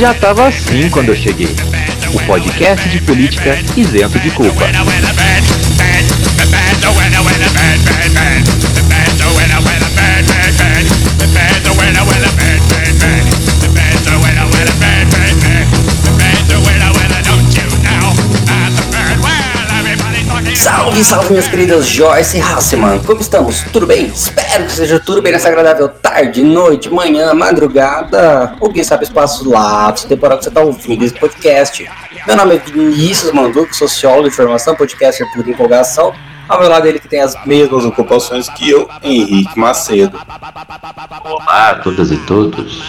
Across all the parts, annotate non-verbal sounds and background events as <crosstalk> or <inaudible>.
Já tava assim quando eu cheguei. O podcast de política isento de culpa. Salve, salve, minhas queridas Joyce e Hassman. Como estamos? Tudo bem? Espero que seja tudo bem nessa agradável tarde, noite, manhã, madrugada, ou quem sabe espaço lapso temporal que você está ouvindo esse podcast. Meu nome é Vinícius Manduco, sociólogo de formação, podcaster por empolgação. Ao meu lado ele que tem as mesmas ocupações que eu, Henrique Macedo. Olá a todas e todos.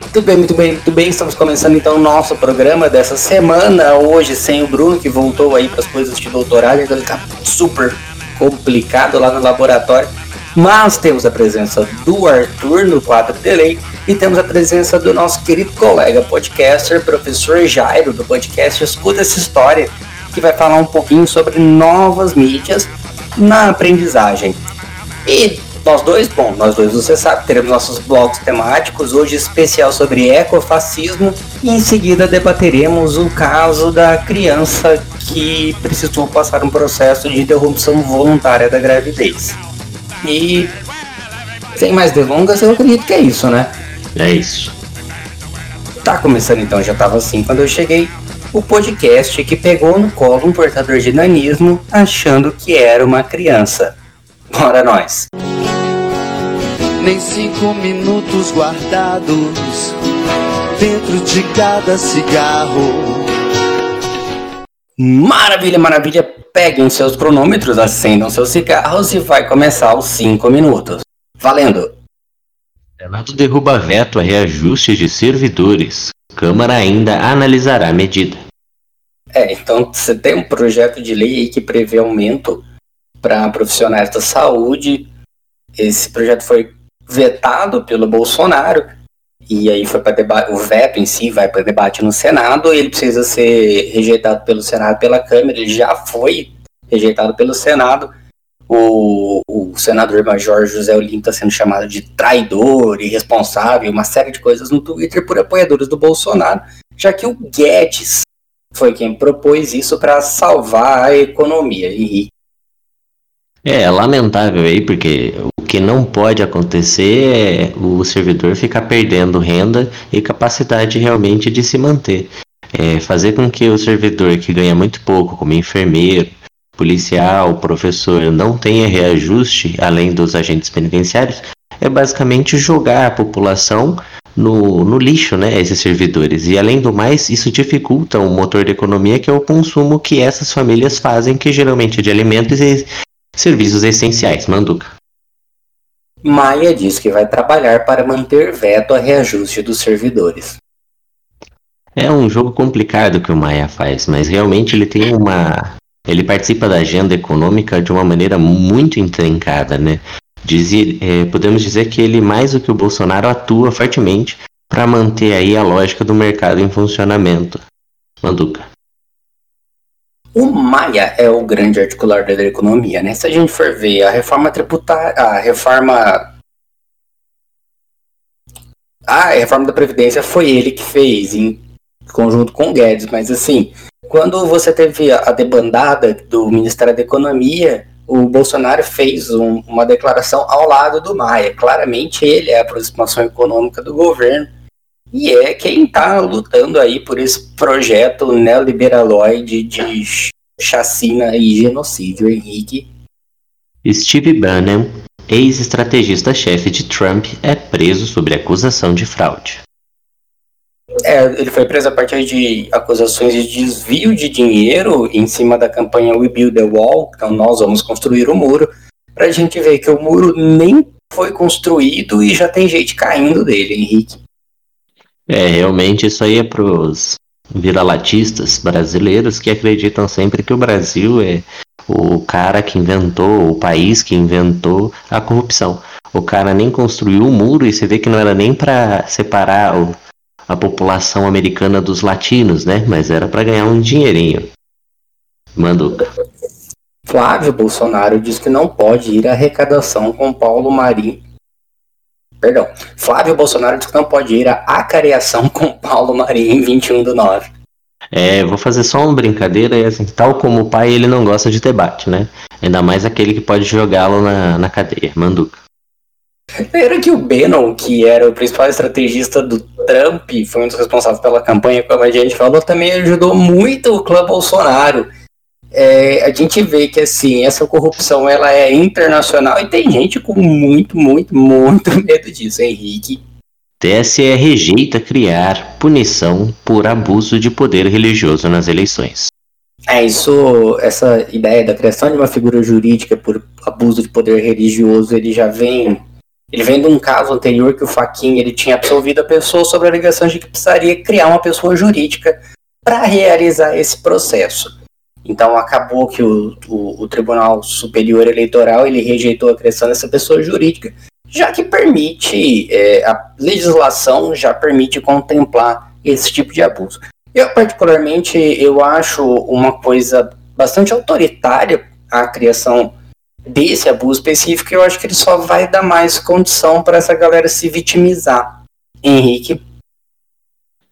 Muito bem, muito bem, muito bem. Estamos começando então o nosso programa dessa semana. Hoje sem o Bruno, que voltou aí para as coisas de doutorado, então ele tá super complicado lá no laboratório. Mas temos a presença do Arthur no quadro Delay e temos a presença do nosso querido colega podcaster, professor Jairo, do podcast Escuta essa História, que vai falar um pouquinho sobre novas mídias na aprendizagem. E nós dois, bom, nós dois você sabe, teremos nossos blogs temáticos, hoje especial sobre ecofascismo, e em seguida debateremos o caso da criança que precisou passar um processo de interrupção voluntária da gravidez. E sem mais delongas, eu acredito que é isso, né? É isso. Tá começando então, já tava assim quando eu cheguei. O podcast que pegou no colo um portador de nanismo achando que era uma criança. Bora nós! nem cinco minutos guardados dentro de cada cigarro. Maravilha, maravilha! Peguem seus cronômetros, acendam seus cigarros e vai começar os cinco minutos. Valendo! Senado derruba veto a reajustes de servidores. Câmara ainda analisará a medida. É, então você tem um projeto de lei que prevê aumento para profissionais da saúde. Esse projeto foi vetado pelo Bolsonaro e aí foi para debate, o veto em si vai para debate no Senado, ele precisa ser rejeitado pelo Senado pela Câmara, ele já foi rejeitado pelo Senado. O, o senador Major José Olim está sendo chamado de traidor, irresponsável, uma série de coisas no Twitter por apoiadores do Bolsonaro, já que o Guedes foi quem propôs isso para salvar a economia. Henrique. É, é lamentável aí, porque o que não pode acontecer é o servidor ficar perdendo renda e capacidade realmente de se manter. É, fazer com que o servidor que ganha muito pouco, como enfermeiro, policial, professor, não tenha reajuste, além dos agentes penitenciários, é basicamente jogar a população no, no lixo, né, esses servidores. E além do mais, isso dificulta o motor da economia, que é o consumo que essas famílias fazem, que geralmente é de alimentos e serviços essenciais. Manduca. Maia diz que vai trabalhar para manter veto a reajuste dos servidores. É um jogo complicado que o Maia faz, mas realmente ele tem uma. Ele participa da agenda econômica de uma maneira muito intrincada, né? É, podemos dizer que ele, mais do que o Bolsonaro, atua fortemente para manter aí a lógica do mercado em funcionamento. Manduca. O Maia é o grande articulador da economia, né? Se a gente for ver a reforma tributária, a reforma a reforma da previdência foi ele que fez em conjunto com o Guedes, mas assim, quando você teve a debandada do Ministério da Economia, o Bolsonaro fez um, uma declaração ao lado do Maia. Claramente ele é a aproximação econômica do governo e é quem está lutando aí por esse projeto neoliberaloide de chacina e genocídio, Henrique. Steve Bannon, ex-estrategista-chefe de Trump, é preso sob acusação de fraude. É, ele foi preso a partir de acusações de desvio de dinheiro em cima da campanha We Build the Wall, então nós vamos construir o muro, para a gente ver que o muro nem foi construído e já tem gente caindo dele, Henrique. É, realmente isso aí é pros viralatistas brasileiros que acreditam sempre que o Brasil é o cara que inventou, o país que inventou a corrupção. O cara nem construiu o muro e você vê que não era nem para separar o, a população americana dos latinos, né? Mas era para ganhar um dinheirinho. Manduca. Flávio Bolsonaro diz que não pode ir à arrecadação com Paulo Marim Perdão. Flávio Bolsonaro diz que não pode ir à acareação com Paulo Marinho em 21 do 9. É, vou fazer só uma brincadeira, e assim, tal como o pai, ele não gosta de debate, né? Ainda mais aquele que pode jogá-lo na, na cadeia, Manduca. Era que o Bannon, que era o principal estrategista do Trump, foi um dos responsáveis pela campanha, como a gente falou, também ajudou muito o clã Bolsonaro. É, a gente vê que assim essa corrupção ela é internacional e tem gente com muito, muito, muito <laughs> medo disso, Henrique. TSE rejeita criar punição por abuso de poder religioso nas eleições. É, isso, essa ideia da criação de uma figura jurídica por abuso de poder religioso, ele já vem, ele vem de um caso anterior que o Faquin ele tinha absolvido a pessoa sobre a alegação de que precisaria criar uma pessoa jurídica para realizar esse processo. Então acabou que o, o, o, Tribunal Superior Eleitoral ele rejeitou a criação dessa pessoa jurídica já que permite, é, a legislação já permite contemplar esse tipo de abuso. Eu, particularmente, eu acho uma coisa bastante autoritária a criação desse abuso específico, eu acho que ele só vai dar mais condição para essa galera se vitimizar. Henrique.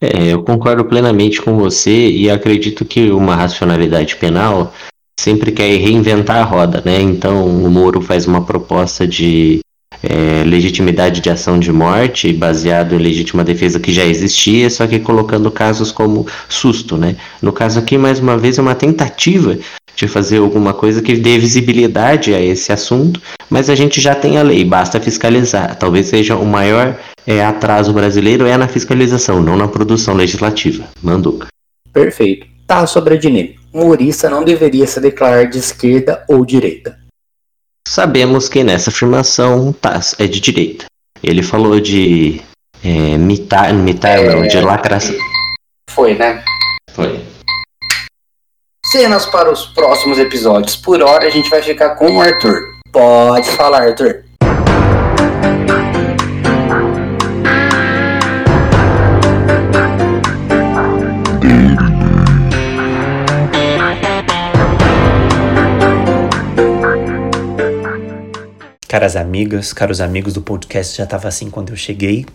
É, eu concordo plenamente com você e acredito que uma racionalidade penal sempre quer reinventar a roda, né? Então o Moro faz uma proposta de é, legitimidade de ação de morte baseado em legítima defesa que já existia, só que colocando casos como susto, né? No caso aqui, mais uma vez, é uma tentativa de fazer alguma coisa que dê visibilidade a esse assunto, mas a gente já tem a lei, basta fiscalizar. Talvez seja o maior é, atraso brasileiro é na fiscalização, não na produção legislativa. Manduca. Perfeito. Tá sobre a Dinei. Humorista não deveria se declarar de esquerda ou direita. Sabemos que nessa afirmação Tass é de direita. Ele falou de é, mitar, mitar é, não, de lacração. Foi, né? Foi. Cenas para os próximos episódios. Por hora a gente vai ficar com o Arthur. Pode falar, Arthur. Caras amigas, caros amigos do podcast, já estava assim quando eu cheguei.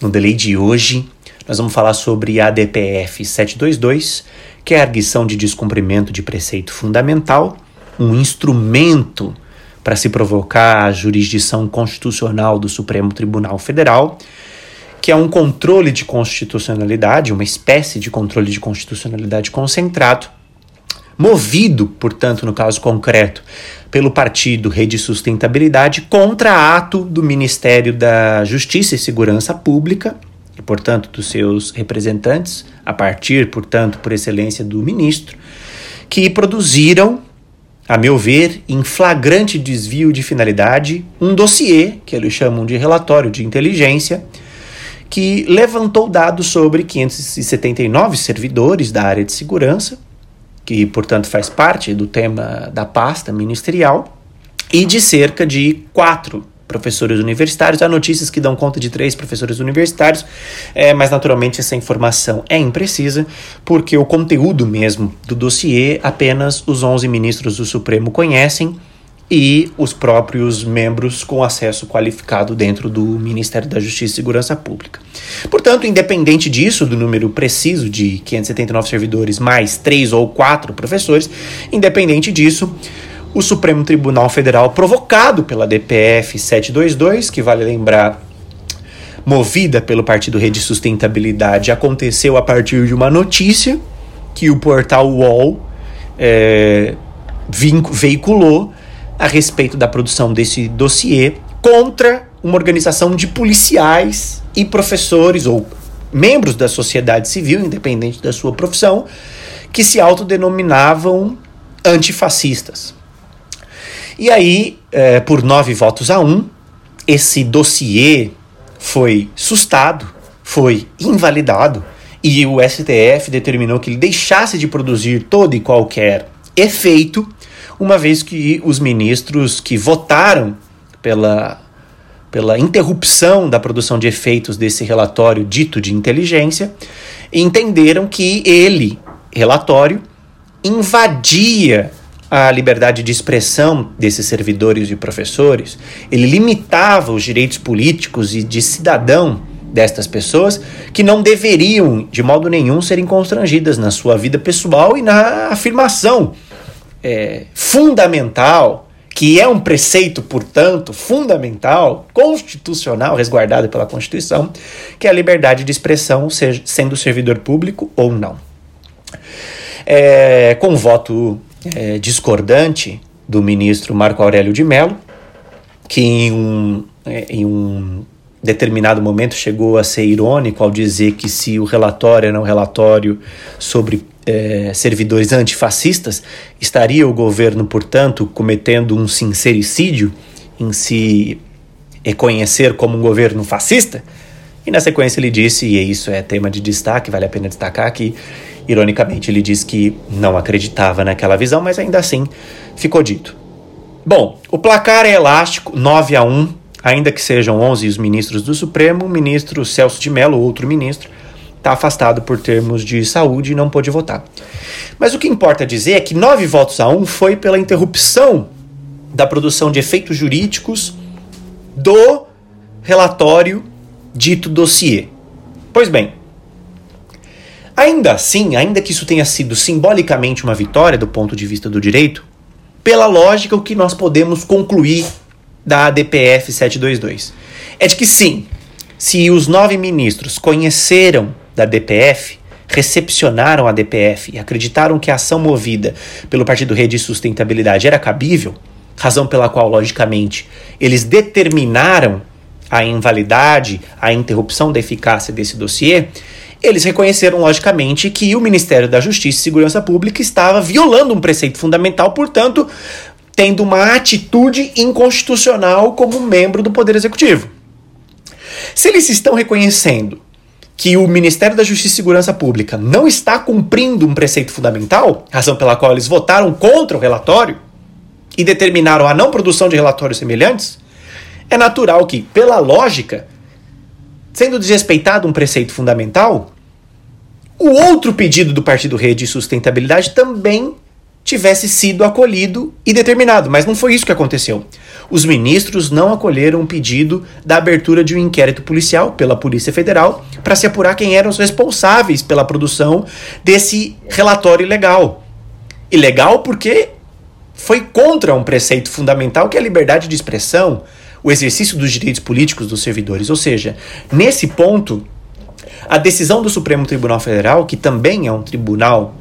No delay de hoje, nós vamos falar sobre a DPF 722, que é a arguição de descumprimento de preceito fundamental, um instrumento para se provocar a jurisdição constitucional do Supremo Tribunal Federal, que é um controle de constitucionalidade, uma espécie de controle de constitucionalidade concentrado, movido, portanto, no caso concreto, pelo partido Rede Sustentabilidade contra ato do Ministério da Justiça e Segurança Pública e, portanto, dos seus representantes, a partir, portanto, por excelência do ministro, que produziram, a meu ver, em flagrante desvio de finalidade, um dossiê, que eles chamam de relatório de inteligência, que levantou dados sobre 579 servidores da área de segurança que portanto faz parte do tema da pasta ministerial, e de cerca de quatro professores universitários. Há notícias que dão conta de três professores universitários, é, mas naturalmente essa informação é imprecisa, porque o conteúdo mesmo do dossiê apenas os 11 ministros do Supremo conhecem e os próprios membros com acesso qualificado dentro do Ministério da Justiça e Segurança Pública. Portanto, independente disso, do número preciso de 579 servidores mais três ou quatro professores, independente disso, o Supremo Tribunal Federal, provocado pela DPF 722, que vale lembrar movida pelo Partido Rede Sustentabilidade, aconteceu a partir de uma notícia que o portal UOL é, veiculou a respeito da produção desse dossiê contra uma organização de policiais e professores ou membros da sociedade civil, independente da sua profissão, que se autodenominavam antifascistas. E aí, é, por nove votos a um, esse dossiê foi sustado, foi invalidado, e o STF determinou que ele deixasse de produzir todo e qualquer efeito uma vez que os ministros que votaram pela, pela interrupção da produção de efeitos desse relatório dito de inteligência entenderam que ele, relatório, invadia a liberdade de expressão desses servidores e professores, ele limitava os direitos políticos e de cidadão destas pessoas que não deveriam, de modo nenhum, serem constrangidas na sua vida pessoal e na afirmação é, fundamental, que é um preceito, portanto, fundamental, constitucional, resguardado pela Constituição, que é a liberdade de expressão, seja, sendo servidor público ou não. É, com voto é, discordante do ministro Marco Aurélio de Mello, que em um, é, em um determinado momento chegou a ser irônico ao dizer que se o relatório era um relatório sobre é, servidores antifascistas, estaria o governo, portanto, cometendo um sincericídio em se reconhecer como um governo fascista? E na sequência ele disse, e isso é tema de destaque, vale a pena destacar que, ironicamente, ele disse que não acreditava naquela visão, mas ainda assim ficou dito. Bom, o placar é elástico, 9 a 1 ainda que sejam 11 os ministros do Supremo, o ministro Celso de Mello, outro ministro, está afastado por termos de saúde e não pôde votar. Mas o que importa dizer é que nove votos a um foi pela interrupção da produção de efeitos jurídicos do relatório dito dossiê. Pois bem, ainda assim, ainda que isso tenha sido simbolicamente uma vitória do ponto de vista do direito, pela lógica, o que nós podemos concluir da ADPF 722 é de que sim, se os nove ministros conheceram da DPF, recepcionaram a DPF e acreditaram que a ação movida pelo Partido Rede e Sustentabilidade era cabível, razão pela qual, logicamente, eles determinaram a invalidade, a interrupção da eficácia desse dossiê, eles reconheceram, logicamente, que o Ministério da Justiça e Segurança Pública estava violando um preceito fundamental, portanto, tendo uma atitude inconstitucional como membro do Poder Executivo. Se eles estão reconhecendo que o Ministério da Justiça e Segurança Pública não está cumprindo um preceito fundamental, razão pela qual eles votaram contra o relatório e determinaram a não produção de relatórios semelhantes, é natural que, pela lógica, sendo desrespeitado um preceito fundamental, o outro pedido do Partido Rede e Sustentabilidade também tivesse sido acolhido e determinado, mas não foi isso que aconteceu. Os ministros não acolheram o pedido da abertura de um inquérito policial pela Polícia Federal para se apurar quem eram os responsáveis pela produção desse relatório ilegal. Ilegal porque foi contra um preceito fundamental que é a liberdade de expressão, o exercício dos direitos políticos dos servidores. Ou seja, nesse ponto, a decisão do Supremo Tribunal Federal, que também é um tribunal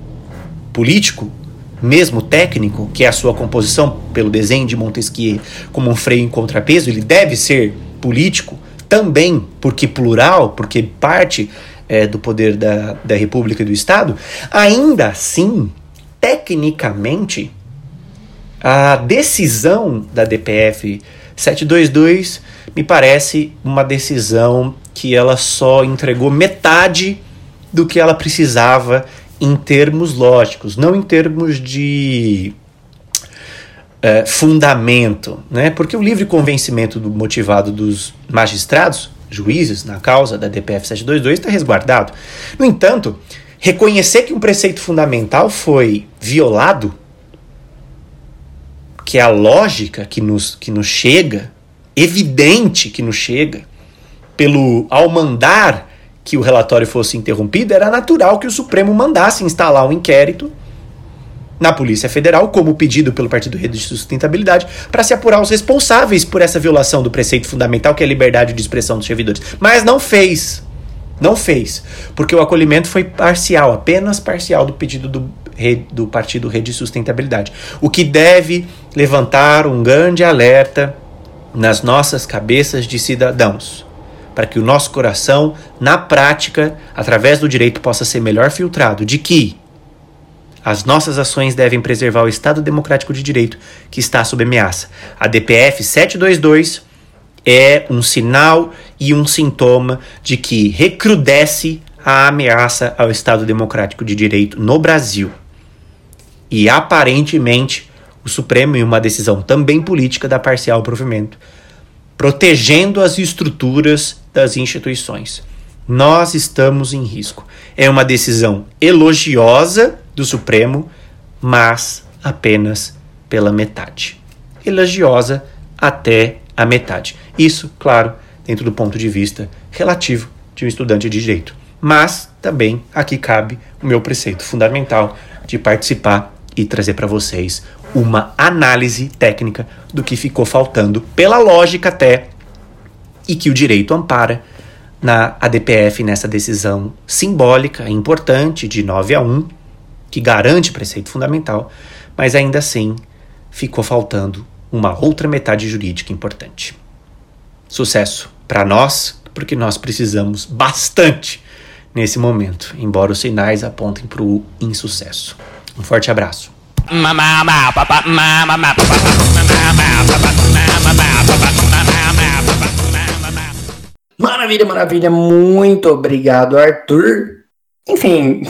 político, mesmo técnico, que é a sua composição pelo desenho de Montesquieu como um freio em contrapeso, ele deve ser político também, porque plural, porque parte é, do poder da, da República e do Estado, ainda assim, tecnicamente, a decisão da DPF 722 me parece uma decisão que ela só entregou metade do que ela precisava em termos lógicos, não em termos de é, fundamento, né? Porque o livre convencimento do motivado dos magistrados, juízes, na causa da DPF 722 está resguardado. No entanto, reconhecer que um preceito fundamental foi violado, que é a lógica que nos, que nos chega, evidente que nos chega, pelo ao mandar que o relatório fosse interrompido, era natural que o Supremo mandasse instalar um inquérito na Polícia Federal, como pedido pelo Partido Rede de Sustentabilidade, para se apurar os responsáveis por essa violação do preceito fundamental, que é a liberdade de expressão dos servidores. Mas não fez. Não fez. Porque o acolhimento foi parcial, apenas parcial do pedido do, do Partido Rede de Sustentabilidade. O que deve levantar um grande alerta nas nossas cabeças de cidadãos para que o nosso coração, na prática, através do direito, possa ser melhor filtrado de que as nossas ações devem preservar o Estado democrático de direito que está sob ameaça. A DPF 722 é um sinal e um sintoma de que recrudesce a ameaça ao Estado democrático de direito no Brasil. E aparentemente, o Supremo, em uma decisão também política da parcial provimento, protegendo as estruturas das instituições. Nós estamos em risco. É uma decisão elogiosa do Supremo, mas apenas pela metade. Elogiosa até a metade. Isso, claro, dentro do ponto de vista relativo de um estudante de direito. Mas também aqui cabe o meu preceito fundamental de participar e trazer para vocês uma análise técnica do que ficou faltando, pela lógica até, e que o direito ampara na ADPF nessa decisão simbólica, importante, de 9 a 1, que garante preceito fundamental, mas ainda assim ficou faltando uma outra metade jurídica importante. Sucesso para nós, porque nós precisamos bastante nesse momento, embora os sinais apontem para o insucesso. Um forte abraço. Maravilha, maravilha. Muito obrigado, Arthur. Enfim,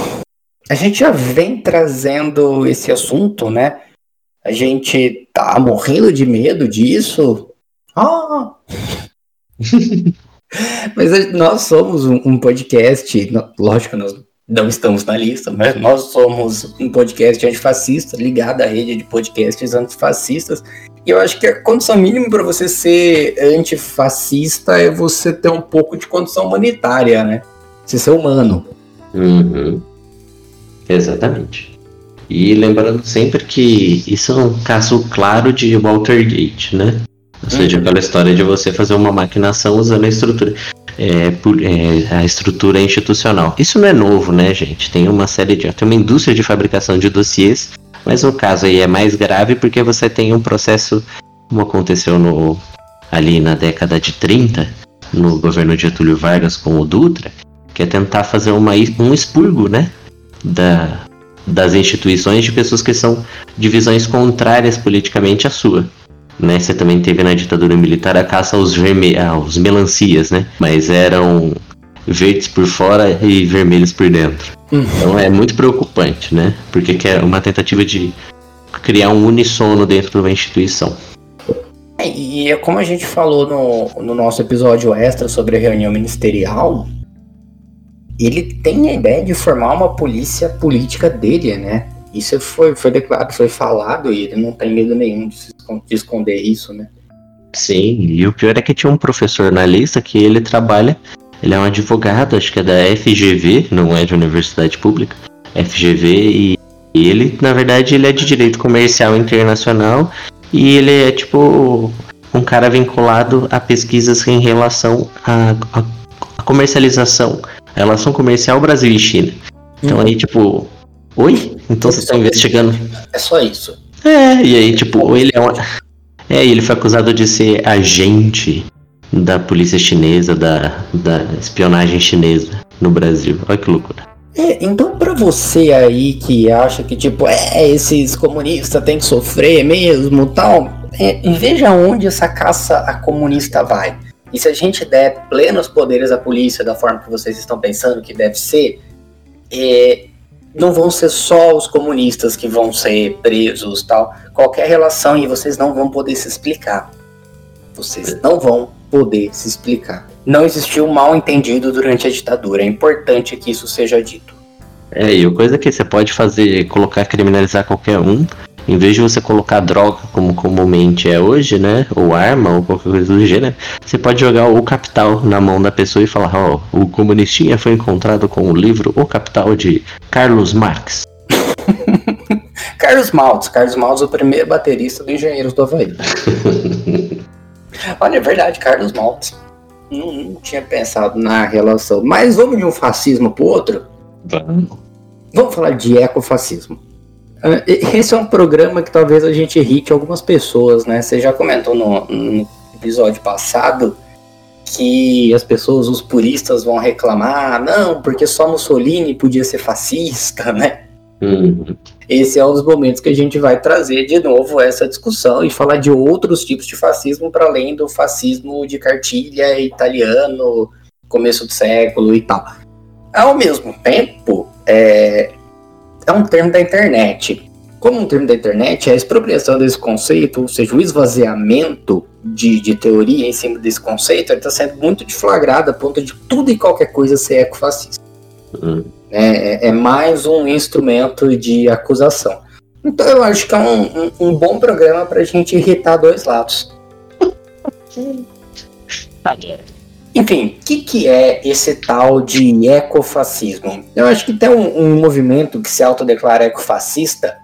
a gente já vem trazendo esse assunto, né? A gente tá morrendo de medo disso. Ah! <laughs> Mas nós somos um, podcast, lógico, nós não estamos na lista, mas nós somos um podcast antifascista ligado à rede de podcasts antifascistas. E eu acho que a condição mínima para você ser antifascista é você ter um pouco de condição humanitária, né? Você ser humano. Uhum. Exatamente. E lembrando sempre que isso é um caso claro de Watergate, né? Ou seja, uhum. aquela história de você fazer uma maquinação usando a estrutura, é, por, é, a estrutura institucional. Isso não é novo, né, gente? Tem uma série de. Tem uma indústria de fabricação de dossiês, mas no caso aí é mais grave porque você tem um processo, como aconteceu no, ali na década de 30, no governo de Getúlio Vargas com o Dutra, que é tentar fazer uma, um expurgo, né? Da, das instituições de pessoas que são divisões contrárias politicamente à sua né? Você também teve na ditadura militar a caça aos, verme aos melancias, né? Mas eram verdes por fora e vermelhos por dentro. Uhum. Então é muito preocupante, né? Porque é uma tentativa de criar um unissono dentro de uma instituição. É, e é como a gente falou no, no nosso episódio extra sobre a reunião ministerial, ele tem a ideia de formar uma polícia política dele, né? Isso foi, foi declarado, foi falado e ele não tem medo nenhum de, de esconder isso, né? Sim, e o pior é que tinha um professor na lista que ele trabalha, ele é um advogado, acho que é da FGV, não é de universidade pública, FGV, e, ele, na verdade, ele é de direito comercial internacional e ele é tipo um cara vinculado a pesquisas em relação à, comercialização, a relação comercial Brasil e China. Então hum. aí, tipo, Oi? Então vocês estão investigando. É só isso. É, e aí, tipo, ele é uma. É, ele foi acusado de ser agente da polícia chinesa, da, da espionagem chinesa no Brasil. Olha que loucura. É, então para você aí que acha que, tipo, é, esses comunistas têm que sofrer mesmo tal, é, veja onde essa caça a comunista vai. E se a gente der plenos poderes à polícia da forma que vocês estão pensando que deve ser, é, não vão ser só os comunistas que vão ser presos tal. Qualquer relação e vocês não vão poder se explicar. Vocês não vão poder se explicar. Não existiu mal entendido durante a ditadura. É importante que isso seja dito. É, e a coisa que você pode fazer, colocar criminalizar qualquer um, em vez de você colocar droga como comumente é hoje, né? Ou arma, ou qualquer coisa do gênero, você pode jogar o capital na mão da pessoa e falar, ó, oh, o comunistinha foi encontrado com o livro O Capital de Carlos Marx. <laughs> Carlos Maltz, Carlos Maltz, o primeiro baterista do Engenheiros do Havaí. <laughs> Olha, é verdade, Carlos Maltz. Não, não, tinha pensado na relação. Mas vamos de um fascismo pro outro? Vamos. Vamos falar de ecofascismo. Ah, esse é um programa que talvez a gente irrite algumas pessoas, né? Você já comentou no, no episódio passado que as pessoas, os puristas, vão reclamar, não, porque só Mussolini podia ser fascista, <laughs> né? Uhum. Esse é um dos momentos que a gente vai trazer de novo essa discussão e falar de outros tipos de fascismo para além do fascismo de cartilha italiano, começo do século e tal. Ao mesmo tempo, é, é um termo da internet. Como um termo da internet, a expropriação desse conceito, ou seja, o esvaziamento de, de teoria em cima desse conceito, está sendo muito deflagrado a ponto de tudo e qualquer coisa ser ecofascista. Uhum. É, é, é mais um instrumento de acusação. Então eu acho que é um, um, um bom programa pra gente irritar dois lados. <laughs> Enfim, o que, que é esse tal de ecofascismo? Eu acho que tem um, um movimento que se autodeclara ecofascista,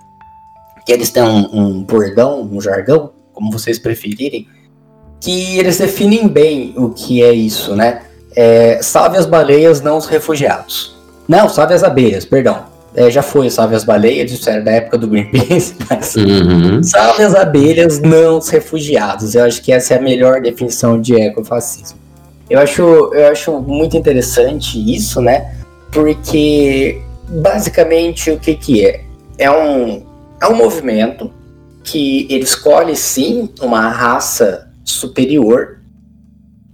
que eles têm um, um bordão, um jargão, como vocês preferirem, que eles definem bem o que é isso, né? É, salve as baleias, não os refugiados. Não, salve as abelhas, perdão. É, já foi salve as baleias, isso era da época do Greenpeace, <laughs> mas Uhum. salve as abelhas, não os refugiados. Eu acho que essa é a melhor definição de ecofascismo. Eu acho, eu acho muito interessante isso, né? Porque basicamente o que, que é? É um, é um movimento que ele escolhe sim uma raça superior.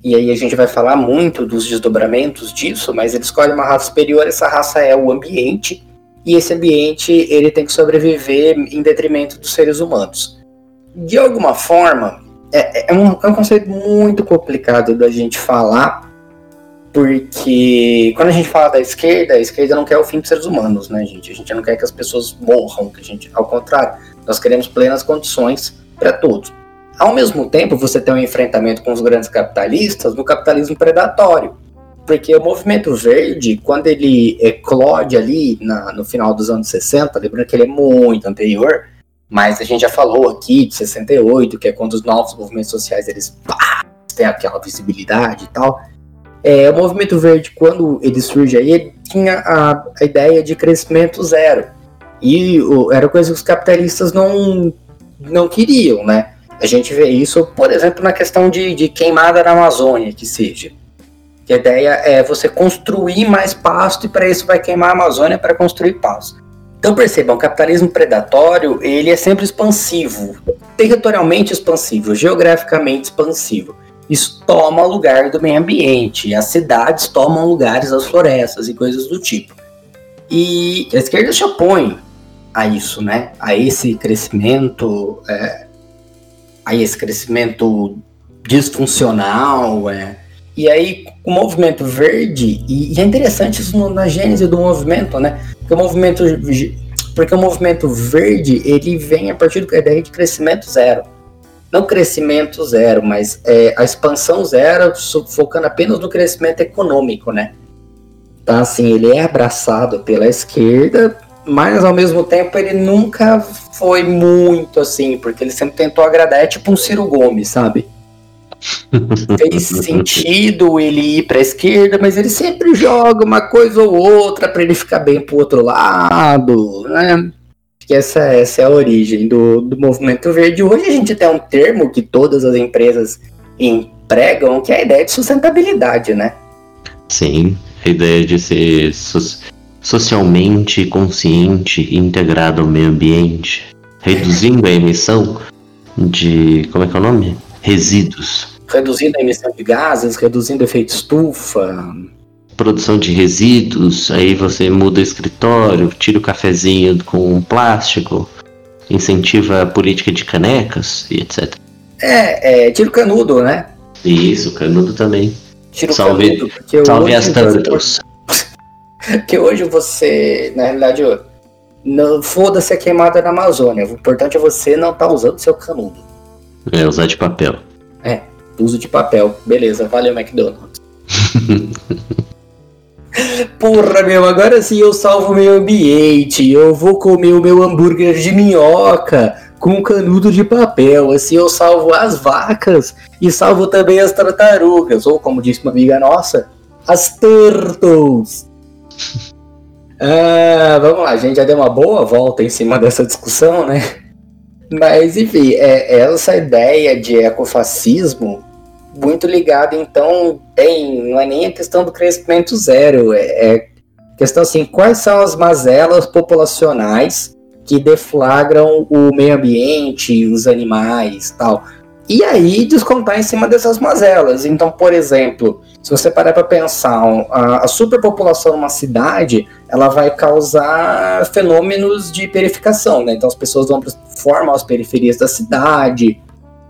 E aí a gente vai falar muito dos desdobramentos disso, mas ele escolhe uma raça superior, essa raça é o ambiente, e esse ambiente ele tem que sobreviver em detrimento dos seres humanos. De alguma forma, é, é um, é um conceito muito complicado da gente falar, porque quando a gente fala da esquerda, a esquerda não quer o fim dos seres humanos, né, gente? A gente não quer que as pessoas morram, que a gente, ao contrário, nós queremos plenas condições para todos. Ao mesmo tempo, você tem um enfrentamento com os grandes capitalistas no capitalismo predatório. Porque o movimento verde, quando ele eclode ali na- no final dos anos 60, lembrando que ele é muito anterior, mas a gente já falou aqui de 68, que é quando os novos movimentos sociais eles pá, têm aquela visibilidade e tal. É, o movimento verde, quando ele surge aí, ele tinha a, a ideia de crescimento zero. E o- era coisa que os capitalistas não, não queriam, né? A gente vê isso, por exemplo, na questão de, de queimada na Amazônia, que seja. Que a ideia é você construir mais pasto e para isso vai queimar a Amazônia para construir pasto. Então percebam, o capitalismo predatório ele é sempre expansivo, territorialmente expansivo, geograficamente expansivo. Isso toma lugar do meio ambiente, as cidades tomam lugares das florestas e coisas do tipo. E a esquerda se opõe a isso, né? A esse crescimento, é, a esse crescimento disfuncional, é. E aí o movimento verde e, e é interessante isso no- na gênese do movimento, né? Porque o movimento porque o movimento verde ele vem a partir da ideia de crescimento zero. Não crescimento zero, mas é, a expansão zero, focando apenas no crescimento econômico, né? Então, assim, ele é abraçado pela esquerda, mas ao mesmo tempo ele nunca foi muito assim, porque ele sempre tentou agradar, é tipo um Ciro Gomes, sabe? Fez sentido ele ir pra esquerda, mas ele sempre joga uma coisa ou outra pra ele ficar bem pro outro lado, né? Que essa, essa é a origem do, do movimento verde. Hoje a gente tem um termo que todas as empresas empregam, que é a ideia de sustentabilidade, né? Sim, a ideia de ser so- socialmente consciente e integrado ao meio ambiente, reduzindo a emissão de. Como é que é o nome? Resíduos. Reduzindo a emissão de gases, reduzindo o efeito estufa. Produção de resíduos, aí você muda o escritório, tira o cafezinho com plástico, incentiva a política de canecas e etc. É, é tiro canudo, né? Isso, canudo também. Tiro Salve- canudo. Porque Salve as tantos. <laughs> Porque hoje você, na realidade, foda-se a queimada na Amazônia. O importante é você não estar usando seu canudo. É, usar de papel. Uso de papel. Beleza, valeu, McDonald's. <laughs> Porra, meu, agora sim eu salvo o meio ambiente. Eu vou comer o meu hambúrguer de minhoca com canudo de papel. Assim eu salvo as vacas e salvo também as tartarugas. Ou, como disse uma amiga nossa, as turtles. <laughs> Ah, vamos lá, a gente já deu uma boa volta em cima dessa discussão, né? Mas, enfim, é, essa ideia de ecofascismo, muito ligada, então, tem, não é nem a questão do crescimento zero, é, é questão assim, quais são as mazelas populacionais que deflagram o meio ambiente, os animais tal. E aí descontar em cima dessas mazelas. Então, por exemplo, se você parar para pensar, a, superpopulação numa cidade, ela vai causar fenômenos de perificação, né? Então as pessoas vão pra, formam as periferias da cidade,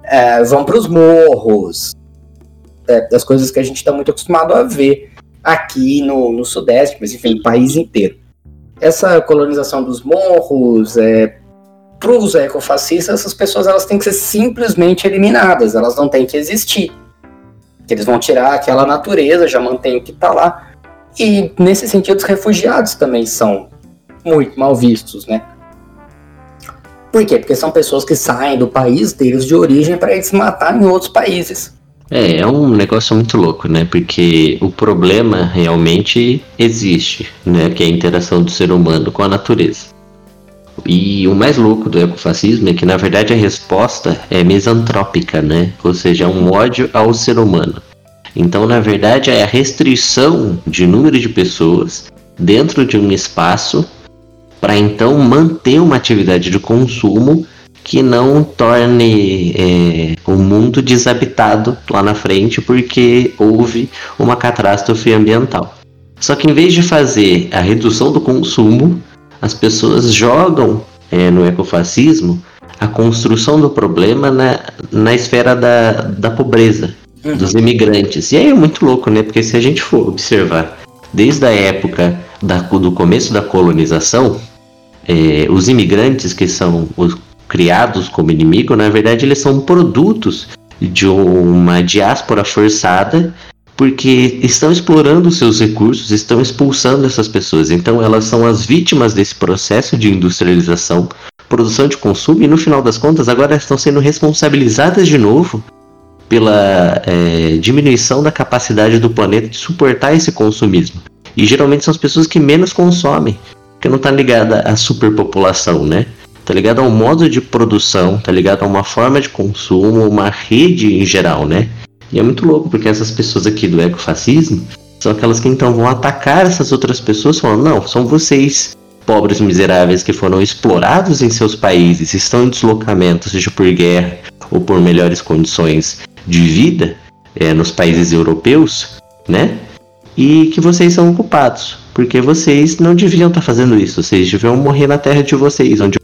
é, vão para os morros, é, das coisas que a gente está muito acostumado a ver aqui no, no Sudeste, mas enfim, no país inteiro. Essa colonização dos morros, é, para os ecofascistas, essas pessoas elas têm que ser simplesmente eliminadas, elas não têm que existir. Eles vão tirar aquela natureza, já mantém o que está lá. E nesse sentido, os refugiados também são muito mal vistos, né? Por quê? Porque são pessoas que saem do país deles de origem para se matar em outros países. É, é um negócio muito louco, né? Porque o problema realmente existe, né? Que é a interação do ser humano com a natureza. E o mais louco do ecofascismo é que, na verdade, a resposta é misantrópica, né? Ou seja, é um ódio ao ser humano. Então, na verdade, é a restrição de número de pessoas dentro de um espaço para então manter uma atividade de consumo que não torne é, o mundo desabitado lá na frente porque houve uma catástrofe ambiental. Só que em vez de fazer a redução do consumo, as pessoas jogam é, no ecofascismo a construção do problema na, na esfera da, da pobreza, uhum. dos imigrantes. E aí é muito louco, né? Porque se a gente for observar desde a época da, do começo da colonização, é, os imigrantes que são os criados como inimigo, na verdade, eles são produtos de uma diáspora forçada porque estão explorando seus recursos, estão expulsando essas pessoas. Então, elas são as vítimas desse processo de industrialização, produção de consumo, e no final das contas, agora estão sendo responsabilizadas de novo pela é, diminuição da capacidade do planeta de suportar esse consumismo. E geralmente são as pessoas que menos consomem, que não está ligada à superpopulação, né? Tá ligado a um modo de produção, tá ligado a uma forma de consumo, uma rede em geral, né? E é muito louco, porque essas pessoas aqui do ecofascismo são aquelas que então vão atacar essas outras pessoas falando, não, são vocês, pobres miseráveis que foram explorados em seus países, estão em deslocamento, seja por guerra ou por melhores condições de vida é, nos países europeus, né? E que vocês são culpados. Porque vocês não deviam estar tá fazendo isso. Vocês deviam morrer na terra de vocês, onde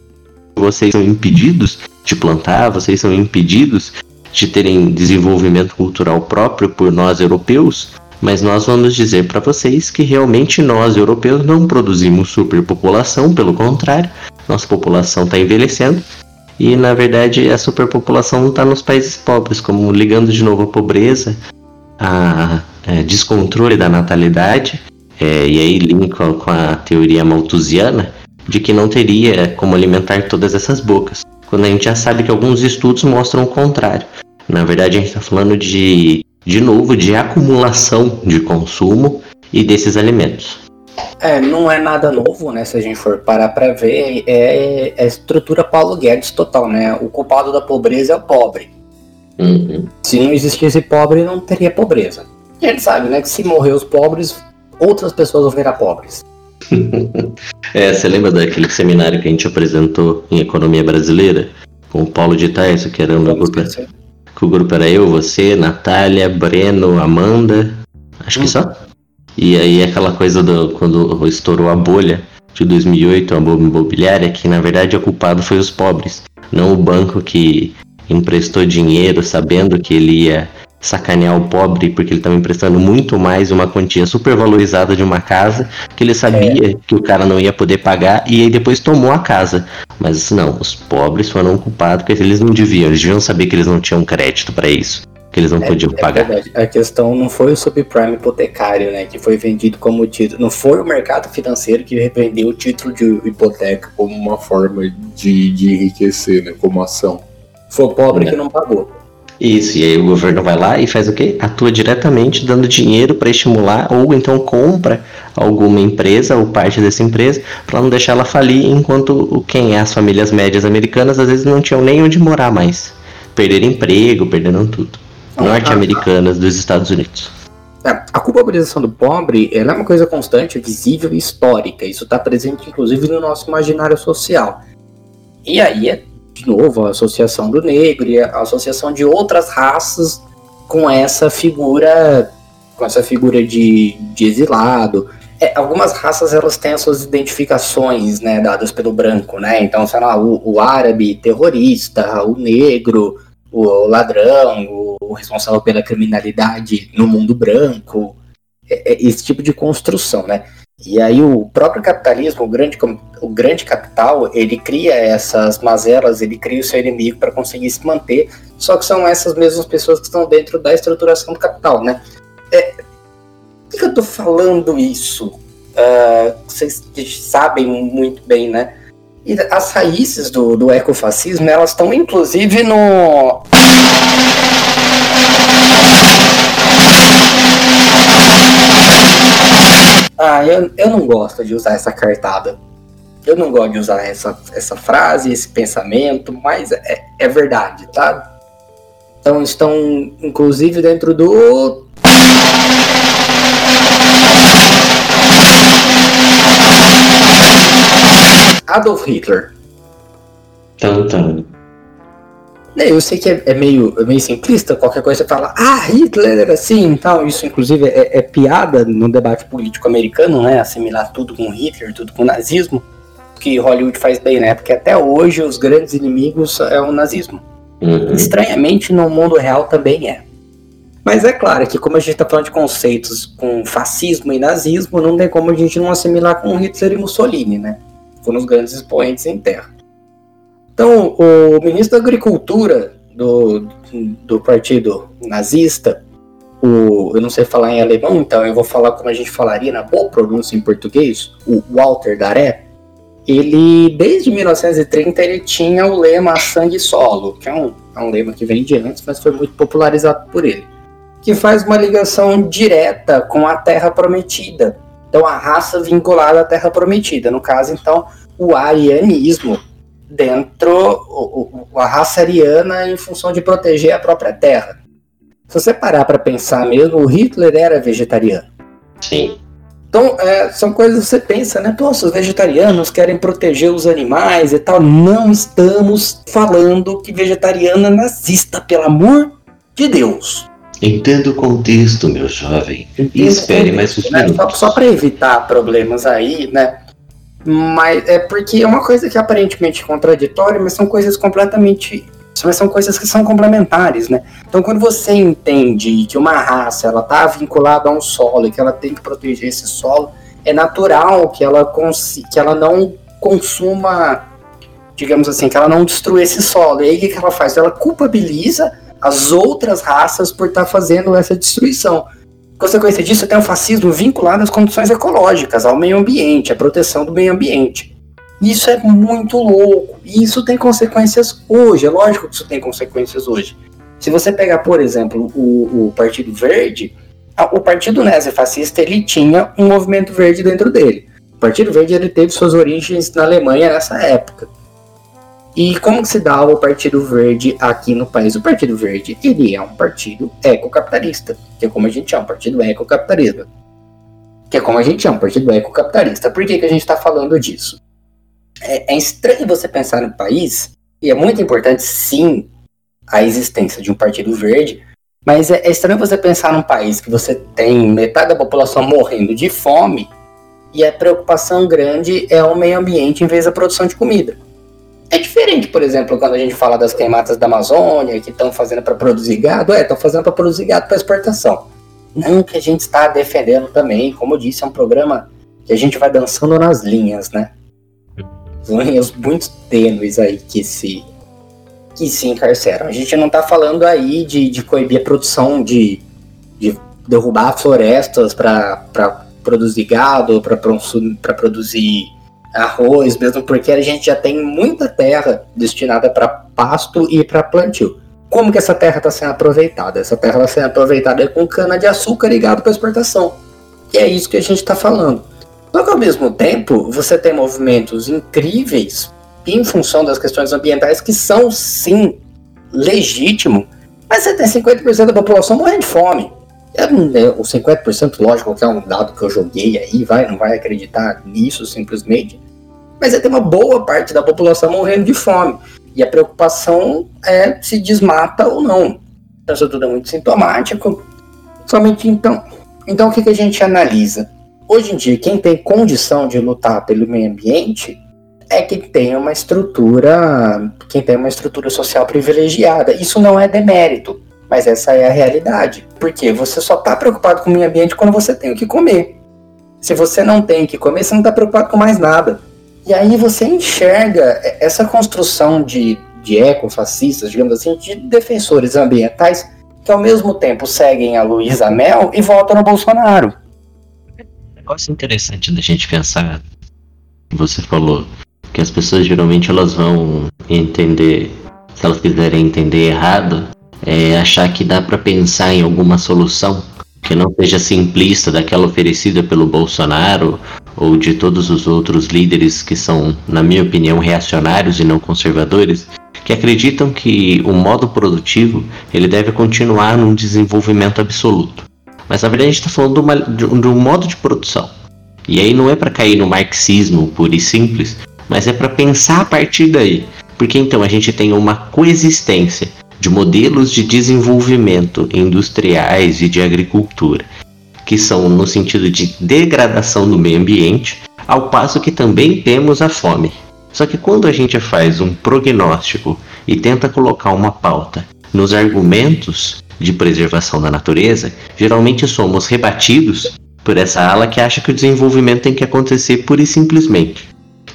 vocês são impedidos de plantar, vocês são impedidos de terem desenvolvimento cultural próprio por nós europeus. Mas nós vamos dizer para vocês que realmente nós europeus não produzimos superpopulação, pelo contrário, nossa população está envelhecendo e na verdade a superpopulação está nos países pobres, como ligando de novo a pobreza, a é, descontrole da natalidade é, e aí linka com a teoria malthusiana de que não teria como alimentar todas essas bocas, quando a gente já sabe que alguns estudos mostram o contrário. Na verdade, a gente está falando de, de novo, de acumulação de consumo e desses alimentos. É, não é nada novo, né? Se a gente for parar para ver, é, é a estrutura Paulo Guedes total, né? O culpado da pobreza é o pobre. Uhum. Se não existisse pobre, não teria pobreza. E a gente sabe, né? Que se morrer os pobres, outras pessoas vão virar pobres. <laughs> é, você lembra daquele seminário que a gente apresentou em economia brasileira? Com o Paulo de Tarso, que era um grupo. Que o grupo era eu, você, Natália, Breno, Amanda. Acho hum. que só. E aí aquela coisa do quando estourou a bolha de 2008, a bolha imobiliária, que na verdade o culpado foi os pobres, não o banco que emprestou dinheiro sabendo que ele ia sacanear o pobre porque ele estava emprestando muito mais uma quantia super valorizada de uma casa que ele sabia é. que o cara não ia poder pagar e aí depois tomou a casa. Mas não, os pobres foram culpados porque eles não deviam, eles deviam saber que eles não tinham crédito para isso. Que eles não é, podiam é pagar. Verdade. A questão não foi o subprime hipotecário, né? Que foi vendido como título. Não foi o mercado financeiro que vendeu o título de hipoteca como uma forma de, de enriquecer, né? Como ação. Foi o pobre que não pagou. Isso, e aí o governo vai lá e faz o quê? Atua diretamente dando dinheiro para estimular ou então compra alguma empresa ou parte dessa empresa para não deixar ela falir, enquanto quem é as famílias médias americanas às vezes não tinham nem onde morar mais. Perderam emprego, perderam tudo. Norte-americanas dos Estados Unidos. É, a culpabilização do pobre é uma coisa constante, visível e histórica. Isso está presente, inclusive, no nosso imaginário social. E aí é de novo, a associação do negro e a associação de outras raças com essa figura, com essa figura de, de exilado. É, algumas raças elas têm as suas identificações, né, dadas pelo branco, né? Então, sei lá, o, o árabe terrorista, o negro, o ladrão, o, o responsável pela criminalidade no mundo branco, é, é esse tipo de construção, né? E aí o próprio capitalismo, o grande, o grande capital, ele cria essas mazelas, ele cria o seu inimigo para conseguir se manter, só que são essas mesmas pessoas que estão dentro da estruturação do capital, né? É, por que eu estou falando isso? Uh, vocês sabem muito bem, né? E as raízes do, do ecofascismo, elas estão inclusive no... Ah, eu, eu não gosto de usar essa cartada. Eu não gosto de usar essa, essa frase, esse pensamento, mas é, é verdade, tá? Então estão, inclusive, dentro do. Adolf Hitler. Tantan. É, eu sei que é, é, meio, é meio simplista, qualquer coisa você fala, ah, Hitler era assim e tal. Isso, inclusive, é, é, piada no debate político americano, né? Assimilar tudo com Hitler, tudo com nazismo. Que Hollywood faz bem, né? Porque até hoje os grandes inimigos é o nazismo. Uhum. Estranhamente, no mundo real também é. Mas é claro que, como a gente está falando de conceitos com fascismo e nazismo, não tem como a gente não assimilar com Hitler e Mussolini, né? Foram os grandes expoentes em terra. Então, o ministro da Agricultura do, do partido nazista, o, eu não sei falar em alemão, então eu vou falar como a gente falaria na boa pronúncia em português, o Walter Daré, ele, desde 1930, ele tinha o lema sangue solo, que é um, é um lema que vem de antes, mas foi muito popularizado por ele, que faz uma ligação direta com a Terra Prometida. Então, a raça vinculada à Terra Prometida, no caso, então, o arianismo, dentro o, o, a raça ariana em função de proteger a própria terra. Se você parar para pensar mesmo, o Hitler era vegetariano. Sim. Então, é, são coisas que você pensa, né? Nossa, os vegetarianos querem proteger os animais e tal. Não estamos falando que vegetariano é nazista, pelo amor de Deus. Entenda o contexto, meu jovem. E espere mais um né? Só, só para evitar problemas aí, né? Mas é porque é uma coisa que é aparentemente contraditória, mas são coisas completamente. Mas são coisas que são complementares, né? Então, quando você entende que uma raça ela está vinculada a um solo e que ela tem que proteger esse solo, é natural que ela, que ela não consuma, digamos assim, que ela não destrua esse solo. E aí o que, que ela faz? Ela culpabiliza as outras raças por estar tá fazendo essa destruição. Consequência disso, tem o fascismo vinculado às condições ecológicas, ao meio ambiente, à proteção do meio ambiente. Isso é muito louco. E isso tem consequências hoje. É lógico que isso tem consequências hoje. Se você pegar, por exemplo, o, o Partido Verde, o Partido Nazi-Fascista ele tinha um movimento verde dentro dele. O Partido Verde ele teve suas origens na Alemanha nessa época. E como se dá o Partido Verde aqui no país? O Partido Verde, ele é um partido ecocapitalista, que é como a gente chama, um partido ecocapitalista. Que é como a gente chama, um partido ecocapitalista. Por que, que a gente está falando disso? É, é estranho você pensar no país, e é muito importante, sim, a existência de um Partido Verde, mas é, é estranho você pensar num país que você tem metade da população morrendo de fome, e a preocupação grande é o meio ambiente em vez da produção de comida. É diferente, por exemplo, quando a gente fala das queimadas da Amazônia, que estão fazendo para produzir gado, é, estão fazendo para produzir gado para exportação. Não que a gente está defendendo também, como eu disse, é um programa que a gente vai dançando nas linhas, né? Linhas muito tênues aí que se, que se encarceram. A gente não está falando aí de, de coibir a produção, de, de derrubar florestas para produzir gado, para produzir arroz, mesmo porque a gente já tem muita terra destinada para pasto e para plantio. Como que essa terra está sendo aproveitada? Essa terra está sendo aproveitada com cana de açúcar ligado para exportação. E é isso que a gente está falando. Só que ao mesmo tempo, você tem movimentos incríveis em função das questões ambientais que são sim legítimos, mas você tem 50% da população morrendo de fome. É, né, o 50%, lógico, que é um dado que eu joguei aí, vai, não vai acreditar nisso simplesmente mas é ter uma boa parte da população morrendo de fome. E a preocupação é se desmata ou não. Então, isso tudo é muito sintomático. Somente então. Então, o que, que a gente analisa? Hoje em dia, quem tem condição de lutar pelo meio ambiente é quem tem uma estrutura, quem tem uma estrutura social privilegiada. Isso não é demérito, mas essa é a realidade. Porque você só está preocupado com o meio ambiente quando você tem o que comer. Se você não tem que comer, você não está preocupado com mais nada. E aí você enxerga essa construção de, de ecofascistas, digamos assim, de defensores ambientais, que ao mesmo tempo seguem a Luísa Mel e votam no Bolsonaro. Negócio interessante da gente pensar, você falou, que as pessoas geralmente elas vão entender, se elas quiserem entender errado, é achar que dá para pensar em alguma solução que não seja simplista daquela oferecida pelo Bolsonaro ou de todos os outros líderes que são, na minha opinião, reacionários e não conservadores, que acreditam que o modo produtivo ele deve continuar num desenvolvimento absoluto. Mas na verdade a gente está falando de, uma, de, um modo de produção. E aí não é para cair no marxismo puro e simples, mas é para pensar a partir daí. Porque então a gente tem uma coexistência de modelos de desenvolvimento industriais e de agricultura, que são no sentido de degradação do meio ambiente, ao passo que também temos a fome. Só que quando a gente faz um prognóstico e tenta colocar uma pauta nos argumentos de preservação da natureza, geralmente somos rebatidos por essa ala que acha que o desenvolvimento tem que acontecer pura e simplesmente.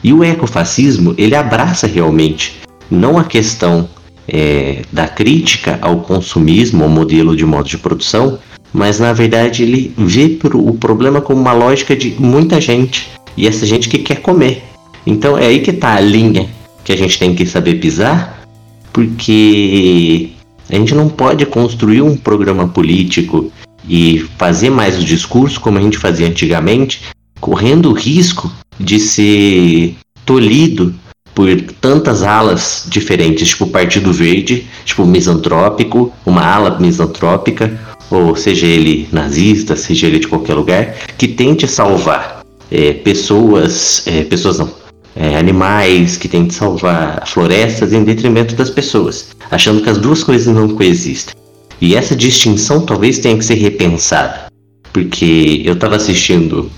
E o ecofascismo, ele abraça realmente não a questão é, da crítica ao consumismo, ao modelo de modo de produção, mas na verdade ele vê o problema como uma lógica de muita gente e essa gente que quer comer. Então é aí que está a linha que a gente tem que saber pisar, porque a gente não pode construir um programa político e fazer mais o discurso como a gente fazia antigamente, correndo o risco de ser tolhido por tantas alas diferentes, tipo o Partido Verde, tipo misantrópico, uma ala misantrópica, ou seja ele nazista, seja ele de qualquer lugar, que tente salvar é, pessoas, é, pessoas não, é, animais, que tente salvar florestas em detrimento das pessoas, achando que as duas coisas não coexistem. E essa distinção talvez tenha que ser repensada, porque eu estava assistindo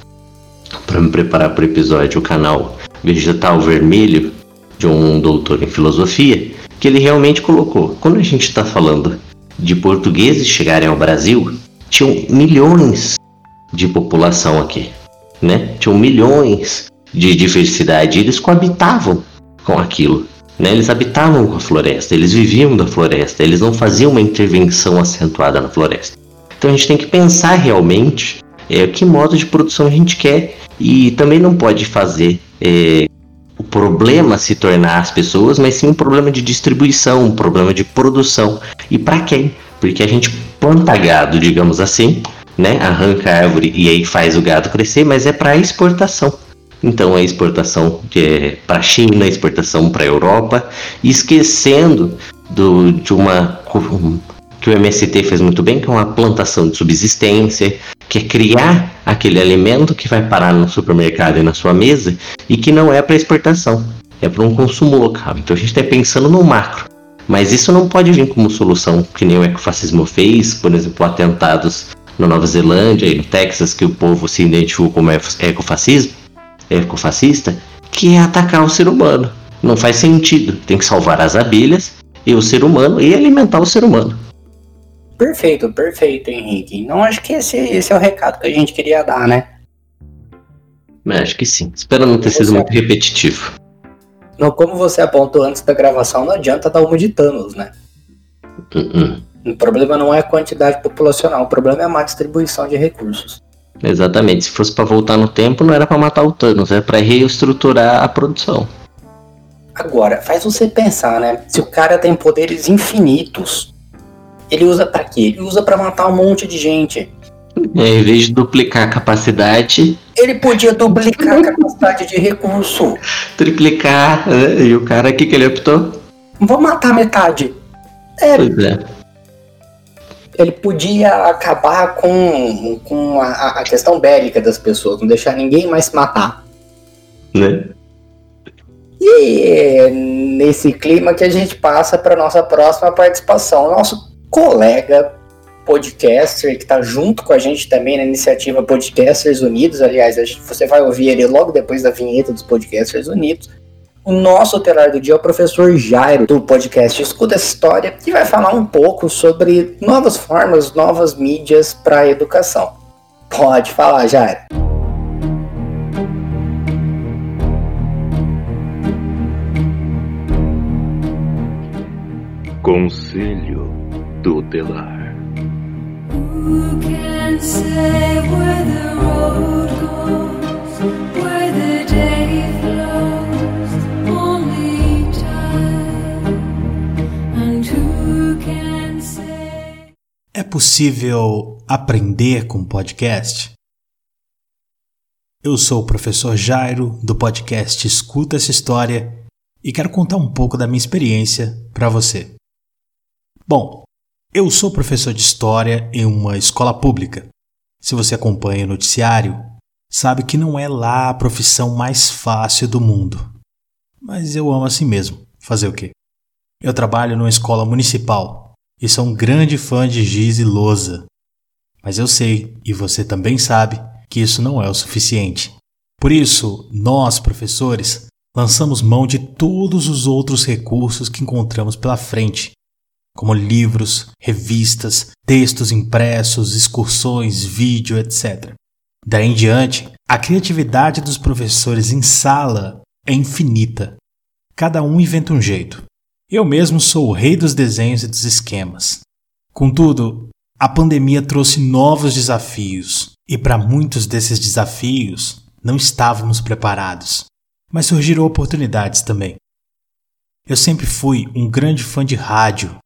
para me preparar para o episódio o canal Vegetal Vermelho de um doutor em filosofia, que ele realmente colocou. Quando a gente está falando de portugueses chegarem ao Brasil, tinham milhões de população aqui, né? Tinham milhões de diversidade, eles coabitavam com aquilo. Né? Eles habitavam com a floresta, eles viviam da floresta, eles não faziam uma intervenção acentuada na floresta. Então a gente tem que pensar realmente é, que modo de produção a gente quer e também não pode fazer é, problema se tornar as pessoas, mas sim um problema de distribuição, um problema de produção. E para quem? Porque a gente planta gado, digamos assim, né? Arranca a árvore e aí faz o gado crescer, mas é para exportação. Então a exportação é para a China, exportação para a Europa, esquecendo do, de uma que o MST fez muito bem, que é uma plantação de subsistência, que é criar aquele alimento que vai parar no supermercado e na sua mesa e que não é para exportação, é para um consumo local. Então a gente está pensando no macro. Mas isso não pode vir como solução, que nem o ecofascismo fez, por exemplo, atentados na Nova Zelândia e no Texas, que o povo se identificou como ecofascismo, ecofascista, que é atacar o ser humano. Não faz sentido. Tem que salvar as abelhas e o ser humano e alimentar o ser humano. Perfeito, perfeito, Henrique. Não acho que esse, esse é o recado que a gente queria dar, né? Acho que sim. Espero não ter sido você... muito repetitivo. Não, como você apontou antes da gravação, não adianta dar uma de Thanos, né? Uh -uh. O problema não é a quantidade populacional, o problema é a má distribuição de recursos. Exatamente. Se fosse para voltar no tempo, não era para matar o Thanos, era para reestruturar a produção. Agora, faz você pensar, né? Se o cara tem poderes infinitos, ele usa para quê? Ele usa para matar um monte de gente. É, em vez de duplicar a capacidade. Ele podia duplicar a capacidade de recurso. Triplicar. Né? E o cara aqui que ele optou? Vou matar metade. É. Pois é. Ele podia acabar com, com a, a questão bélica das pessoas, não deixar ninguém mais se matar. Né? E é nesse clima que a gente passa para nossa próxima participação. Nosso colega podcaster que está junto com a gente também na iniciativa Podcasters Unidos. Aliás, você vai ouvir ele logo depois da vinheta dos Podcasters Unidos. O nosso terário do dia é o professor Jairo, do podcast Escuta essa História, que vai falar um pouco sobre novas formas, novas mídias para a educação. Pode falar, Jairo. Conselho Tutelar. Who can say where the road goes, where the day flows? Only time. And who can say? É possível aprender com podcast? Eu sou o professor Jairo, do podcast Escuta essa História, e quero contar um pouco da minha experiência para você. Bom, eu sou professor de História em uma escola pública. Se você acompanha o noticiário, sabe que não é lá a profissão mais fácil do mundo. Mas eu amo assim mesmo. Fazer o quê? Eu trabalho numa escola municipal e sou um grande fã de giz e lousa. Mas eu sei, e você também sabe, que isso não é o suficiente. Por isso, nós, professores, lançamos mão de todos os outros recursos que encontramos pela frente como livros, revistas, textos impressos, excursões, vídeo, etc. Daí em diante, a criatividade dos professores em sala é infinita. Cada um inventa um jeito. Eu mesmo sou o rei dos desenhos e dos esquemas. Contudo, a pandemia trouxe novos desafios, e para muitos desses desafios não estávamos preparados. Mas surgiram oportunidades também. Eu sempre fui um grande fã de rádio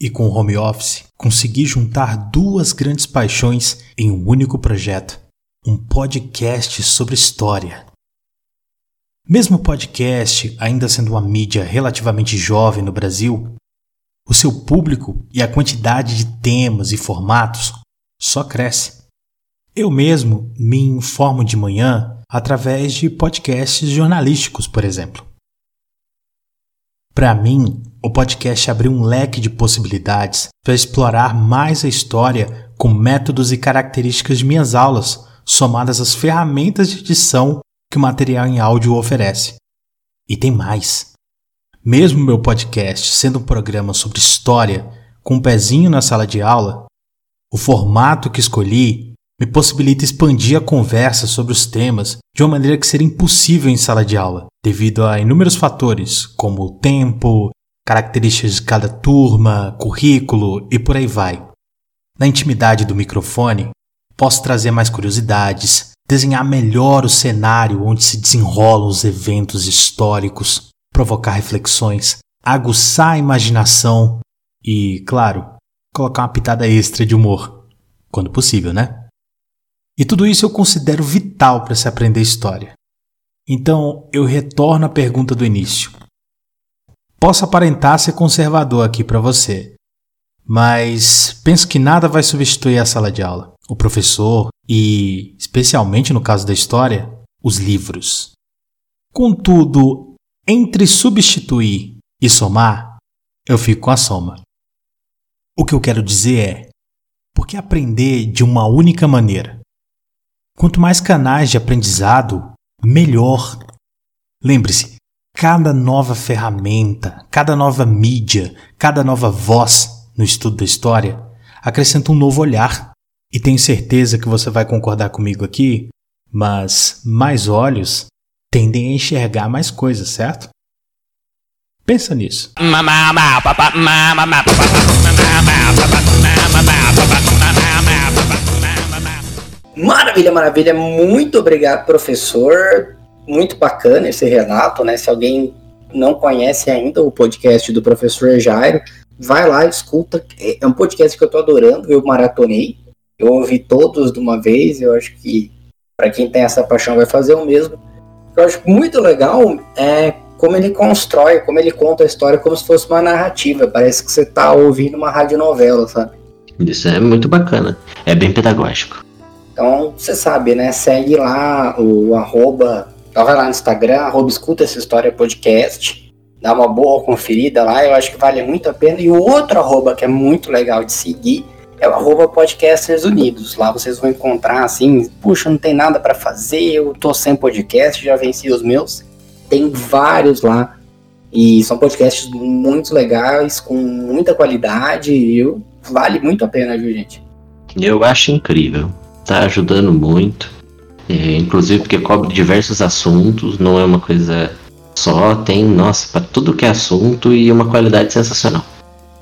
e com o home office, consegui juntar duas grandes paixões em um único projeto: um podcast sobre história. Mesmo o podcast ainda sendo uma mídia relativamente jovem no Brasil, o seu público e a quantidade de temas e formatos só cresce. Eu mesmo me informo de manhã através de podcasts jornalísticos, por exemplo. Para mim, o podcast abriu um leque de possibilidades para explorar mais a história com métodos e características de minhas aulas, somadas às ferramentas de edição que o material em áudio oferece. E tem mais. Mesmo meu podcast sendo um programa sobre história, com um pezinho na sala de aula, o formato que escolhi me possibilita expandir a conversa sobre os temas de uma maneira que seria impossível em sala de aula, devido a inúmeros fatores, como o tempo, características de cada turma, currículo e por aí vai. Na intimidade do microfone, posso trazer mais curiosidades, desenhar melhor o cenário onde se desenrolam os eventos históricos, provocar reflexões, aguçar a imaginação e, claro, colocar uma pitada extra de humor, quando possível, né? E tudo isso eu considero vital para se aprender história. Então eu retorno à pergunta do início. Posso aparentar ser conservador aqui para você, mas penso que nada vai substituir a sala de aula, o professor e, especialmente no caso da história, os livros. Contudo, entre substituir e somar, eu fico com a soma. O que eu quero dizer é: por que aprender de uma única maneira? Quanto mais canais de aprendizado, melhor. Lembre-se, cada nova ferramenta, cada nova mídia, cada nova voz no estudo da história acrescenta um novo olhar. E tenho certeza que você vai concordar comigo aqui, mas mais olhos tendem a enxergar mais coisas, certo? Pensa nisso. Maravilha, maravilha. Muito obrigado, professor. Muito bacana esse relato, né? Se alguém não conhece ainda o podcast do professor Jairo, vai lá, escuta. É um podcast que eu tô adorando, eu maratonei. Eu ouvi todos de uma vez, eu acho que para quem tem essa paixão vai fazer o mesmo. Eu acho muito legal é como ele constrói, como ele conta a história como se fosse uma narrativa. Parece que você tá ouvindo uma radionovela, sabe? Isso é muito bacana. É bem pedagógico. Então, você sabe, né? Segue lá o arroba, vai lá no Instagram, arroba escuta essa história podcast, dá uma boa conferida lá, eu acho que vale muito a pena. E o outro arroba que é muito legal de seguir é o arroba Podcasters Unidos. Lá vocês vão encontrar assim, puxa, não tem nada para fazer, eu tô sem podcast, já venci os meus. Tem vários lá. E são podcasts muito legais, com muita qualidade, e vale muito a pena, viu, gente? Eu acho incrível está ajudando muito. É, inclusive porque cobre diversos assuntos, não é uma coisa só, tem, nossa, para tudo que é assunto e uma qualidade sensacional.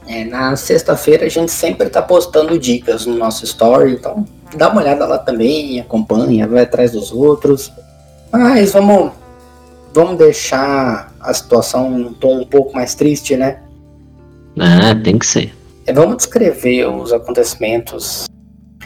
É, na sexta-feira a gente sempre tá postando dicas no nosso story, então dá uma olhada lá também, acompanha, vai atrás dos outros. Mas vamos, vamos deixar a situação num tom um pouco mais triste, né? Ah, tem que ser. É, vamos descrever os acontecimentos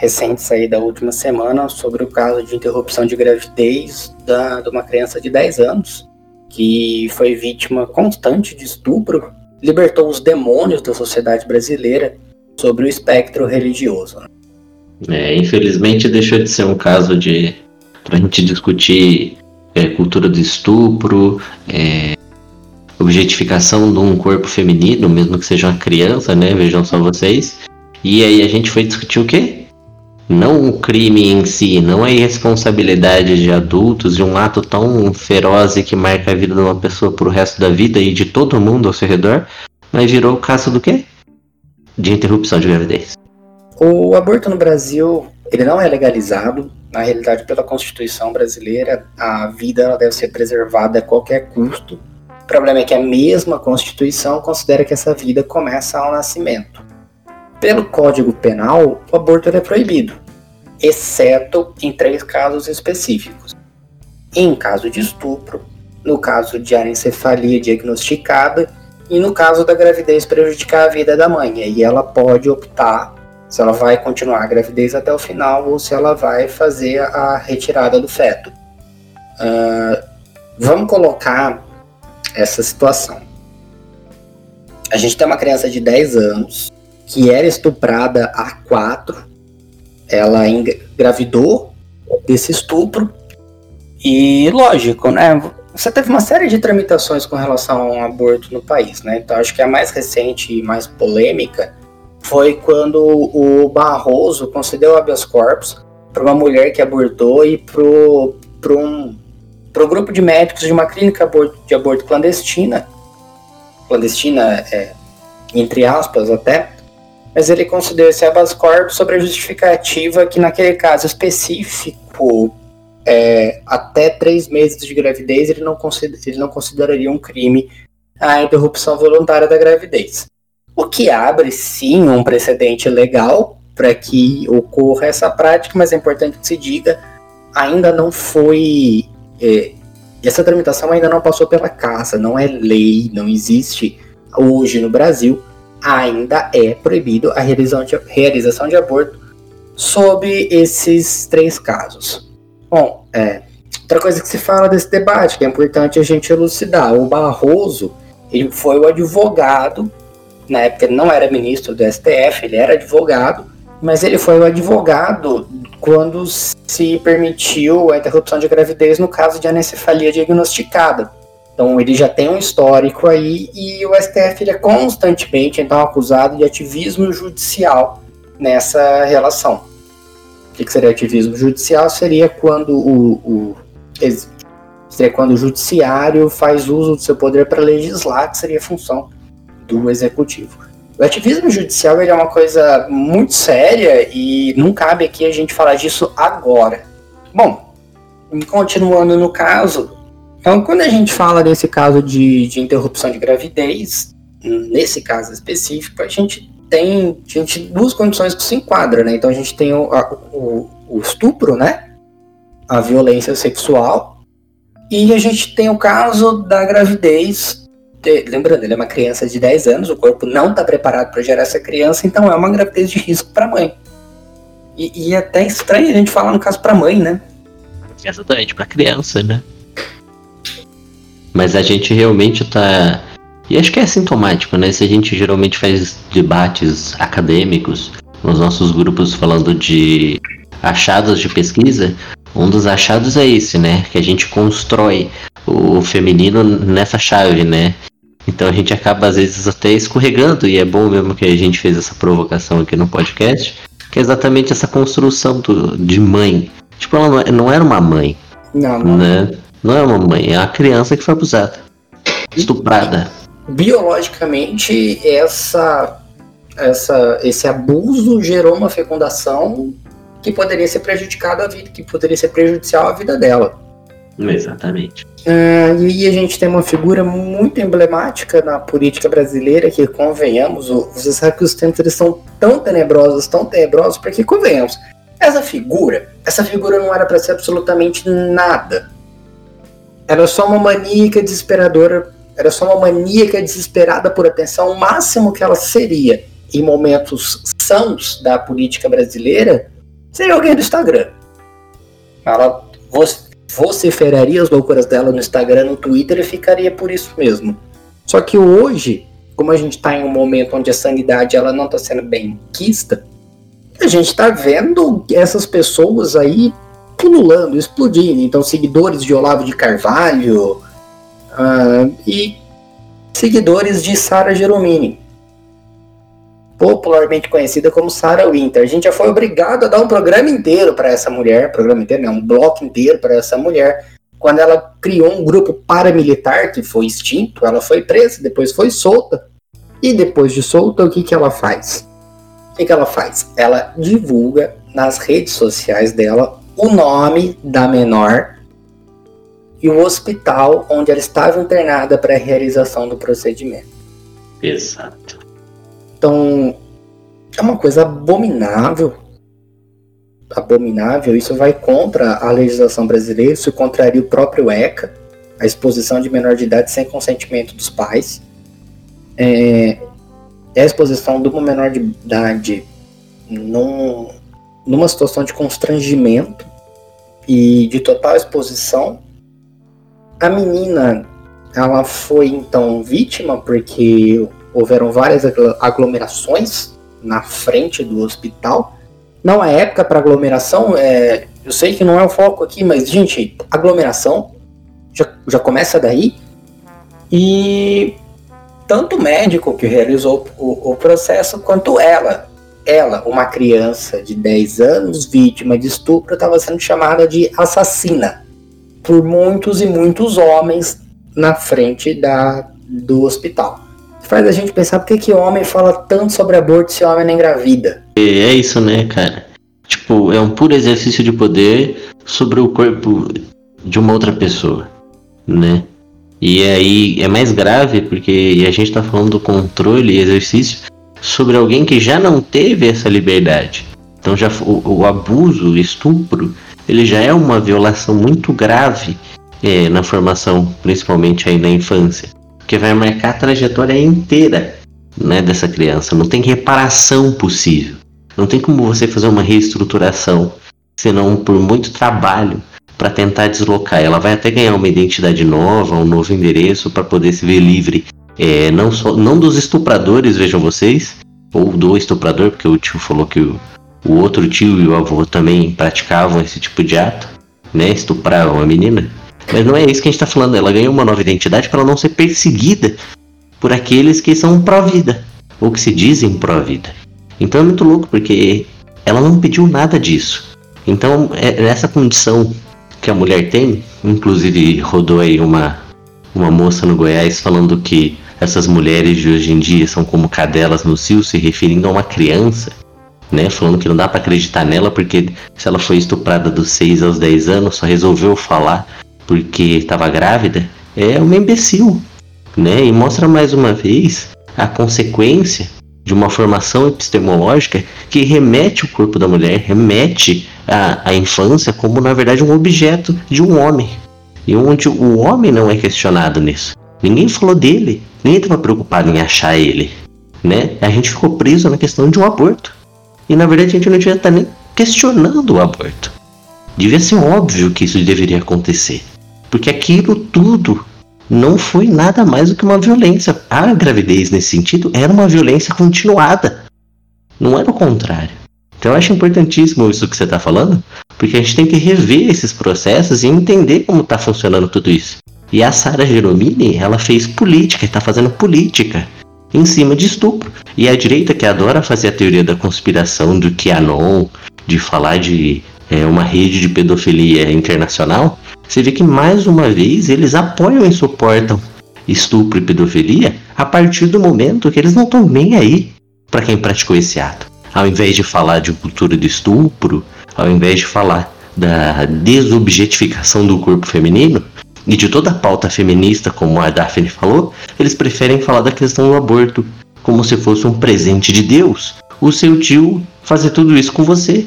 recentes aí da última semana sobre o caso de interrupção de gravidez da, de uma criança de 10 anos que foi vítima constante de estupro, libertou os demônios da sociedade brasileira sobre o espectro religioso. né? É, infelizmente deixou de ser um caso de pra gente discutir é, cultura do estupro, é, objetificação de um corpo feminino, mesmo que seja uma criança, né? Vejam só vocês. E aí a gente foi discutir o quê? Não o crime em si, não a irresponsabilidade de adultos e um ato tão feroz e que marca a vida de uma pessoa pro resto da vida e de todo mundo ao seu redor, mas virou o caso do quê? De interrupção de gravidez. O aborto no Brasil, ele não é legalizado. Na realidade, pela Constituição brasileira, a vida deve ser preservada a qualquer custo. O problema é que a mesma Constituição considera que essa vida começa ao nascimento. Pelo Código Penal, o aborto é proibido, exceto em três casos específicos. Em caso de estupro, no caso de anencefalia diagnosticada e no caso da gravidez prejudicar a vida da mãe. E ela pode optar se ela vai continuar a gravidez até o final ou se ela vai fazer a retirada do feto. Ah, vamos colocar essa situação. A gente tem uma criança de 10 anos que era estuprada há 4. Ela engravidou desse estupro. E lógico, né? Você teve uma série de tramitações com relação ao aborto no país, né? Então acho que a mais recente e mais polêmica foi quando o Barroso concedeu habeas corpus para uma mulher que abortou e pro, um, pro grupo de médicos de uma clínica de aborto clandestina, clandestina é, entre aspas até, mas ele concedeu esse habeas corpus sobre a justificativa que naquele caso específico, é, até três meses de gravidez, ele não, ele não consideraria um crime a interrupção voluntária da gravidez. O que abre sim um precedente legal para que ocorra essa prática, mas é importante que se diga, ainda não foi. é, essa tramitação ainda não passou pela casa, não é lei, não existe hoje no Brasil, ainda é proibido a realização de, realização de aborto sob esses três casos. Bom, é, outra coisa que se fala desse debate, que é importante a gente elucidar, o Barroso, ele foi o advogado na época ele não era ministro do STF, ele era advogado, mas ele foi o advogado quando se permitiu a interrupção de gravidez no caso de anencefalia diagnosticada. Então ele já tem um histórico aí e o STF é constantemente então acusado de ativismo judicial nessa relação. O que, que seria ativismo judicial? Seria quando o, o seria quando o judiciário faz uso do seu poder para legislar, que seria função do executivo. O ativismo judicial é uma coisa muito séria e não cabe aqui a gente falar disso agora. Bom, continuando no caso, então quando a gente fala desse caso de, de interrupção de gravidez, nesse caso específico, a gente tem a gente, duas condições que se enquadram, né? Então a gente tem o, a- o, o estupro, né? A violência sexual, e a gente tem o caso da gravidez lembrando, ele é uma criança de 10 anos, o corpo não está preparado para gerar essa criança, então é uma gravidez de risco para a mãe. E, e é até estranho a gente falar no caso para a mãe, né? Exatamente, pra criança, né? Mas a gente realmente tá. E acho que é sintomático, né? Se a gente geralmente faz debates acadêmicos nos nossos grupos falando de achados de pesquisa, um dos achados é esse, né? Que a gente constrói o feminino nessa chave, né? Então a gente acaba às vezes até escorregando, e é bom mesmo que a gente fez essa provocação aqui no podcast, que é exatamente essa construção do, de mãe. Tipo, ela não, é- era uma mãe, Não, não. né? Não é uma mãe, é a criança que foi abusada. Estuprada. Biologicamente, essa, essa, esse abuso gerou uma fecundação que poderia ser prejudicada à vida, que poderia ser prejudicial à vida dela. Exatamente. Ah, e a gente tem uma figura muito emblemática na política brasileira, que convenhamos, você sabe que os tempos eles são tão tenebrosos, tão tenebrosos, porque convenhamos, essa figura, essa figura não era para ser absolutamente nada. Era só uma maníaca desesperadora, era só uma maníaca desesperada por atenção, o máximo que ela seria em momentos sãos da política brasileira seria alguém do Instagram. Ela vo- vociferaria as loucuras dela no Instagram, no Twitter e ficaria por isso mesmo. Só que hoje, como a gente está em um momento onde a sanidade ela não está sendo bem quista, a gente está vendo essas pessoas aí pululando, explodindo. Então, seguidores de Olavo de Carvalho ah, e seguidores de Sara Geromini, popularmente conhecida como Sarah Winter. A gente já foi obrigado a dar um programa inteiro para essa mulher, programa inteiro, não, um bloco inteiro para essa mulher, quando ela criou um grupo paramilitar que foi extinto, ela foi presa, depois foi solta. E depois de solta, o que, que ela faz? O que, que ela faz? Ela divulga nas redes sociais dela o nome da menor e o hospital onde ela estava internada para a realização do procedimento. Exato. Então, é uma coisa abominável. Abominável. Isso vai contra a legislação brasileira, isso contraria o próprio ECA, a exposição de menor de idade sem consentimento dos pais. É, é a exposição de uma menor de idade num, numa situação de constrangimento e de total exposição. A menina, ela foi então vítima porque houveram várias aglo- aglomerações na frente do hospital. Não é época para aglomeração, é, eu sei que não é o foco aqui, mas, gente, aglomeração já, já começa daí. E tanto o médico que realizou o, o processo, quanto ela, ela, uma criança de 10 anos, vítima de estupro, estava sendo chamada de assassina por muitos e muitos homens na frente da, do hospital faz a gente pensar por que, que homem fala tanto sobre aborto se homem não engravida. É isso, né, cara? Tipo, é um puro exercício de poder sobre o corpo de uma outra pessoa, né? E aí é mais grave porque a gente tá falando do controle e exercício sobre alguém que já não teve essa liberdade. Então já o, o abuso, o estupro, ele já é uma violação muito grave é, na formação, principalmente aí na infância, porque vai marcar a trajetória inteira né, dessa criança. Não tem reparação possível. Não tem como você fazer uma reestruturação, senão por muito trabalho para tentar deslocar. Ela vai até ganhar uma identidade nova, um novo endereço para poder se ver livre. É, não só não dos estupradores, vejam vocês, ou do estuprador, porque o tio falou que o, o outro tio e o avô também praticavam esse tipo de ato, né? Estupravam a menina. Mas não é isso que a gente tá falando. Ela ganhou uma nova identidade para não ser perseguida por aqueles que são pró-vida, ou que se dizem pró-vida. Então é muito louco, porque ela não pediu nada disso. Então, é nessa condição que a mulher tem, inclusive rodou aí uma, uma moça no Goiás falando que essas mulheres de hoje em dia são como cadelas no cio, se referindo a uma criança, né? Falando que não dá para acreditar nela porque se ela foi estuprada dos 6 aos 10 anos, só resolveu falar porque estava grávida, é uma imbecil, né? E mostra mais uma vez a consequência de uma formação epistemológica que remete o corpo da mulher, remete a, a infância como na verdade um objeto de um homem. E onde o homem não é questionado nisso. Ninguém falou dele, ninguém estava preocupado em achar ele, né? A gente ficou preso na questão de um aborto. E na verdade a gente não devia estar nem questionando o aborto. Devia ser óbvio que isso deveria acontecer. Porque aquilo tudo não foi nada mais do que uma violência. A gravidez, nesse sentido, era uma violência continuada. Não era o contrário. Então eu acho importantíssimo isso que você está falando, porque a gente tem que rever esses processos e entender como está funcionando tudo isso. E a Sara Geromini, ela fez política, está fazendo política em cima de estupro. E a direita que adora fazer a teoria da conspiração do QAnon, de falar de é, uma rede de pedofilia internacional, você vê que mais uma vez eles apoiam e suportam estupro e pedofilia a partir do momento que eles não estão nem aí para quem praticou esse ato. Ao invés de falar de cultura do estupro, ao invés de falar da desobjetificação do corpo feminino e de toda a pauta feminista, como a Daphne falou, eles preferem falar da questão do aborto como se fosse um presente de Deus. O seu tio fazer tudo isso com você,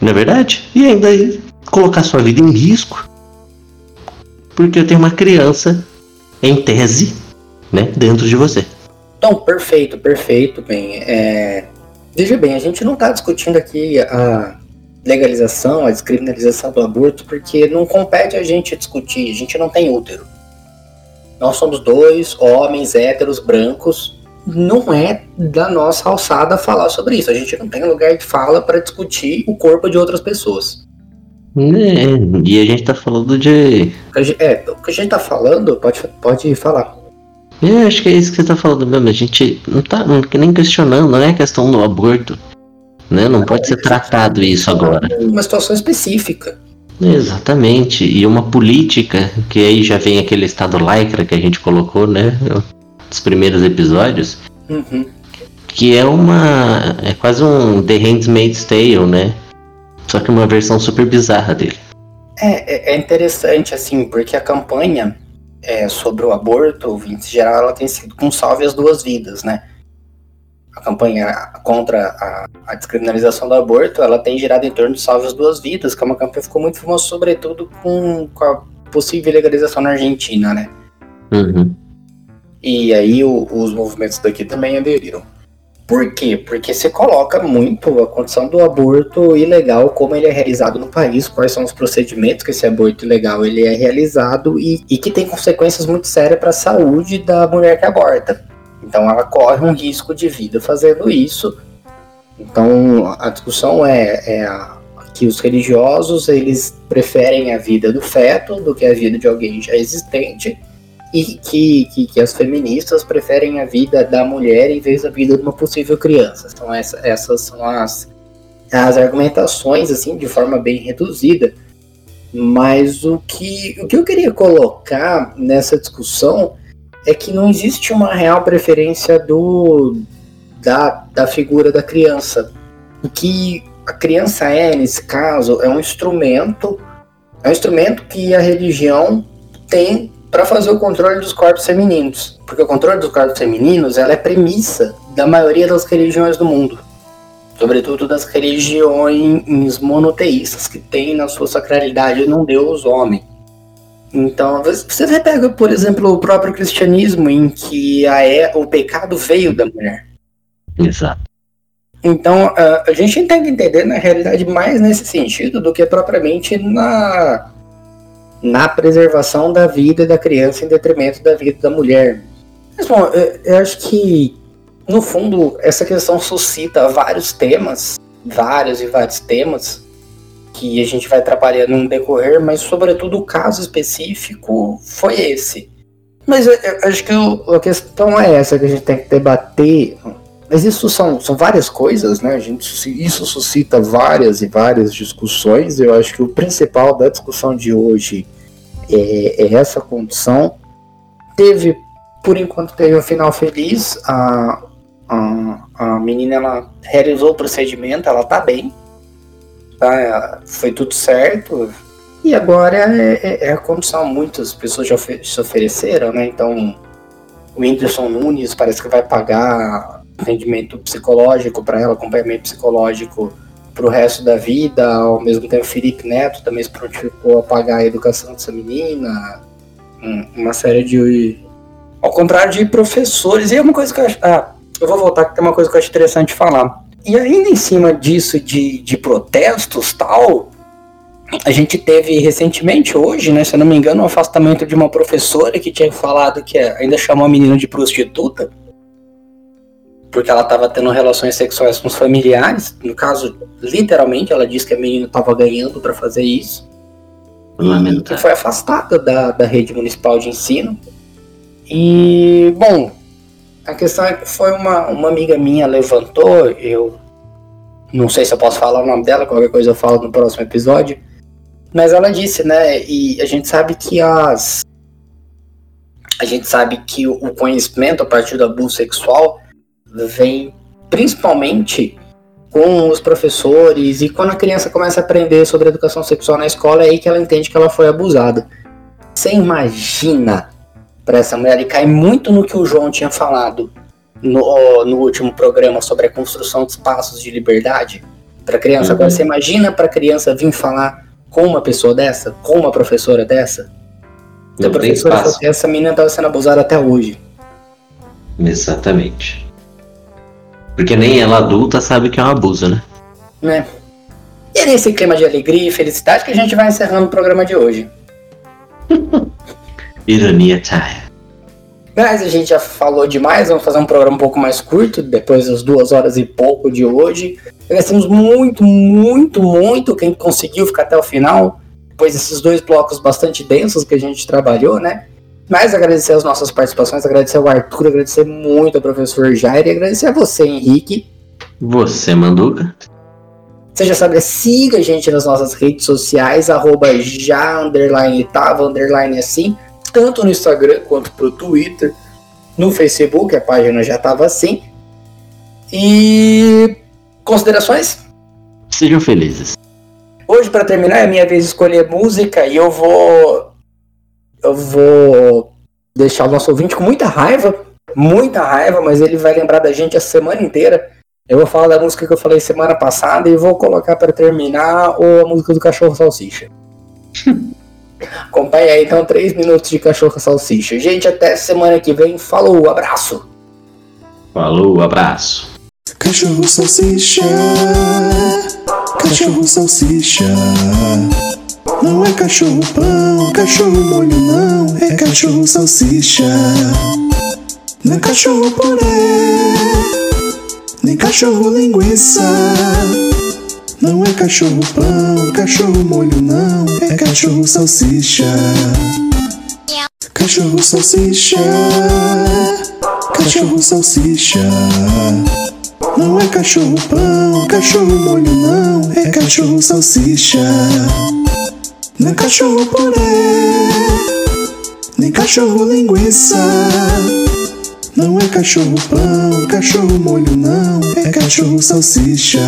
não é verdade? E ainda colocar sua vida em risco. Porque eu tenho uma criança, em tese, né, dentro de você. Então, perfeito, perfeito, bem. É... Veja bem, a gente não está discutindo aqui a legalização, a descriminalização do aborto, porque não compete a gente discutir, a gente não tem útero. Nós somos dois homens héteros brancos, não é da nossa alçada falar sobre isso. A gente não tem lugar de fala para discutir o corpo de outras pessoas. É, e a gente tá falando de. É, o que a gente tá falando, pode, pode falar. É, acho que é isso que você tá falando mesmo. A gente não tá nem questionando, não é a questão do aborto. Né? Não pode ser tratado isso agora. Uma situação específica. Exatamente. E uma política, que aí já vem aquele estado lycra que a gente colocou, né? Nos primeiros episódios. Uhum. Que é uma. É quase um The Handmaid's Tale, né? Só que uma versão super bizarra dele. É, é- é interessante, assim, porque a campanha é, sobre o aborto, em geral, ela tem sido com salve as duas vidas, né? A campanha contra a, a descriminalização do aborto, ela tem girado em torno de salve as duas vidas, que é uma campanha que ficou muito famosa, sobretudo com, com a possível legalização na Argentina, né? Uhum. E aí o- os movimentos daqui também aderiram. Por quê? Porque se coloca muito a condição do aborto ilegal, como ele é realizado no país, quais são os procedimentos que esse aborto ilegal ele é realizado e, e que tem consequências muito sérias para a saúde da mulher que aborta. Então ela corre um risco de vida fazendo isso. Então a discussão é, é a- que os religiosos eles preferem a vida do feto do que a vida de alguém já existente e que, que, que as feministas preferem a vida da mulher em vez da vida de uma possível criança. Então essa, essas são as, as argumentações, assim, de forma bem reduzida. Mas o que, o que eu queria colocar nessa discussão é que não existe uma real preferência do da, da figura da criança. O que a criança é, nesse caso, é um instrumento, é um instrumento que a religião tem para fazer o controle dos corpos femininos. Porque o controle dos corpos femininos ela é premissa da maioria das religiões do mundo. Sobretudo das religiões monoteístas que têm na sua sacralidade num Deus homem. Então, você vai pegar, por exemplo, o próprio cristianismo, em que a, é, o pecado veio da mulher. Exato. Então, a, a gente tem que entender, na realidade, mais nesse sentido do que propriamente na, na preservação da vida da criança em detrimento da vida da mulher. Mas, bom, eu, eu acho que, no fundo, essa questão suscita vários temas, vários e vários temas, que a gente vai trabalhando no decorrer, mas, sobretudo, o caso específico foi esse. Mas eu, eu acho que a questão é essa que a gente tem que debater mas isso são, são várias coisas, né? A gente, isso suscita várias e várias discussões. Eu acho que o principal da discussão de hoje é, é essa condição. Teve, por enquanto, teve um final feliz. A, a, a menina ela realizou o procedimento, ela tá bem. Tá? Foi tudo certo. E agora é, é- é a condição. Muitas pessoas já se ofereceram, né? Então, o Whindersson Nunes parece que vai pagar atendimento psicológico para ela, acompanhamento psicológico para o resto da vida. Ao mesmo tempo, Felipe Neto também se prontificou a pagar a educação dessa menina. Um- Uma série de. Ao contrário de professores. E é uma coisa que eu acho. Ah, eu vou voltar que tem uma coisa que eu acho interessante falar. E ainda em cima disso de, de protestos tal, a gente teve recentemente, hoje, né, se eu não me engano, um afastamento de uma professora que tinha falado que ainda chamou a menina de prostituta porque ela estava tendo relações sexuais com os familiares. No caso, literalmente, ela disse que a menina estava ganhando para fazer isso. E que Lamentável. foi afastada da, da rede municipal de ensino. E, bom, a questão é que foi uma, uma amiga minha levantou, eu não sei se eu posso falar o nome dela, qualquer coisa eu falo no próximo episódio. Mas ela disse, né? E a gente sabe que as. A gente sabe que o conhecimento a partir do abuso sexual vem principalmente com os professores, e quando a criança começa a aprender sobre educação sexual na escola, é aí que ela entende que ela foi abusada. Você imagina para essa mulher, e cai muito no que o João tinha falado no, no último programa sobre a construção de espaços de liberdade para criança. Agora, você imagina para criança vir falar com uma pessoa dessa, com uma professora dessa? A Não tem professora fosse essa menina estava sendo abusada até hoje. Exatamente. Porque nem ela adulta sabe que é um abuso, né? né? E é nesse clima de alegria e felicidade que a gente vai encerrando o programa de hoje. <laughs> Ironia time. Mas a gente já falou demais, vamos fazer um programa um pouco mais curto, depois das duas horas e pouco de hoje. Agradecemos muito, muito, muito quem conseguiu ficar até o final, depois desses dois blocos bastante densos que a gente trabalhou, né? Mas agradecer as nossas participações, agradecer ao Arthur, agradecer muito ao professor Jair e agradecer a você, Henrique. Você, Manduca? Você já sabe, siga a gente nas nossas redes sociais, arroba já, underline, tava, underline assim, tanto no Instagram quanto pro Twitter, no Facebook, a página já tava assim. E considerações? Sejam felizes. Hoje, para terminar, é a minha vez de escolher música e eu vou. Eu vou deixar o nosso ouvinte com muita raiva, muita raiva, mas ele vai lembrar da gente a semana inteira. Eu vou falar da música que eu falei semana passada e vou colocar para terminar ou a música do Cachorro Salsicha. <laughs> Acompanhe aí então 3 minutos de Cachorro Salsicha. Gente, até semana que vem. Falou, abraço! Falou, abraço. Cachorro salsicha, cachorro salsicha. Não é cachorro pão, cachorro molho não, é cachorro salsicha. Não é cachorro purê, nem cachorro linguiça. Não é cachorro pão, cachorro molho não, é cachorro salsicha. Cachorro salsicha, cachorro salsicha. Não é cachorro pão, cachorro molho não, é cachorro salsicha. É cachorro purê, nem cachorro linguiça. Não é cachorro pão, cachorro molho não, é cachorro salsicha.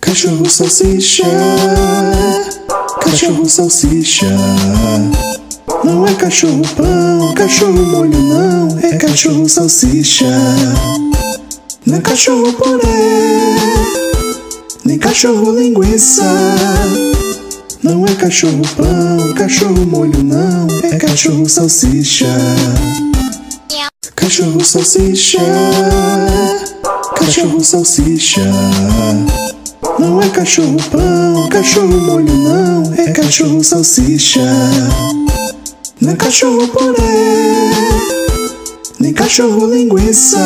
Cachorro salsicha, cachorro salsicha. Não é cachorro pão, cachorro molho não, é cachorro salsicha. É cachorro purê, nem cachorro linguiça. Não é cachorro pão, cachorro molho não, é cachorro salsicha. Cachorro salsicha, cachorro salsicha. Não é cachorro pão, cachorro molho não, é cachorro salsicha. Não é cachorro purê, nem cachorro linguiça.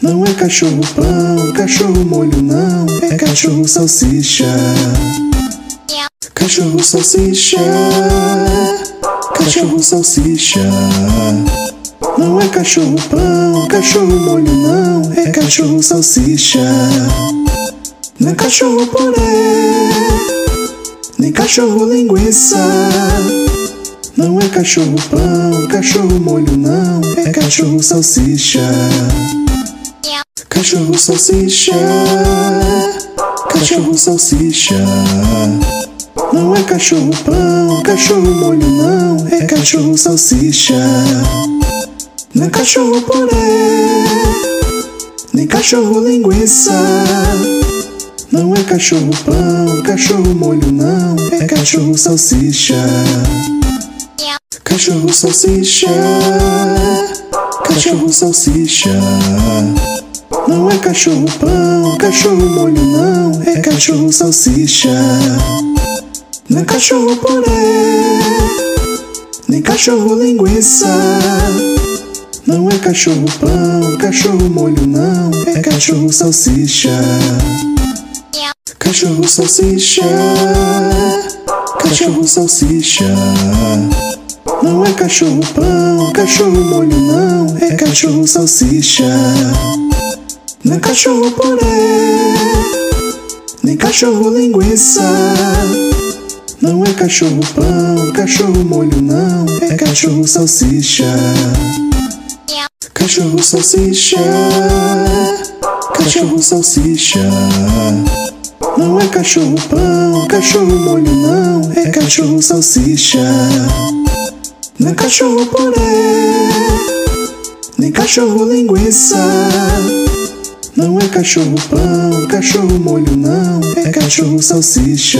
Não é cachorro pão, cachorro molho não, é cachorro salsicha. Cachorro salsicha, cachorro salsicha. Não é cachorro pão, cachorro molho não, é cachorro salsicha. Não é cachorro purê, nem cachorro linguiça. Não é cachorro pão, cachorro molho não, é cachorro salsicha. Cachorro salsicha, cachorro salsicha. Não é cachorro pão, cachorro molho não, é cachorro salsicha. Não é cachorro purê, nem cachorro linguiça. Não é cachorro pão, cachorro molho não, é cachorro salsicha. Cachorro salsicha, cachorro salsicha. Não é cachorro pão, cachorro molho não, é cachorro salsicha. É cachorro purê, nem cachorro linguiça. Não é cachorro pão, cachorro molho não, é cachorro salsicha. Cachorro salsicha, cachorro salsicha. Não é cachorro pão, cachorro molho não, é cachorro salsicha. Não é cachorro purê, nem cachorro linguiça. Não é cachorro pão, cachorro molho não, é cachorro salsicha. Cachorro salsicha, cachorro salsicha. Não é cachorro pão, cachorro molho não, é cachorro salsicha. Não é cachorro purê, nem cachorro linguiça. Não é cachorro pão, cachorro molho não, é cachorro salsicha.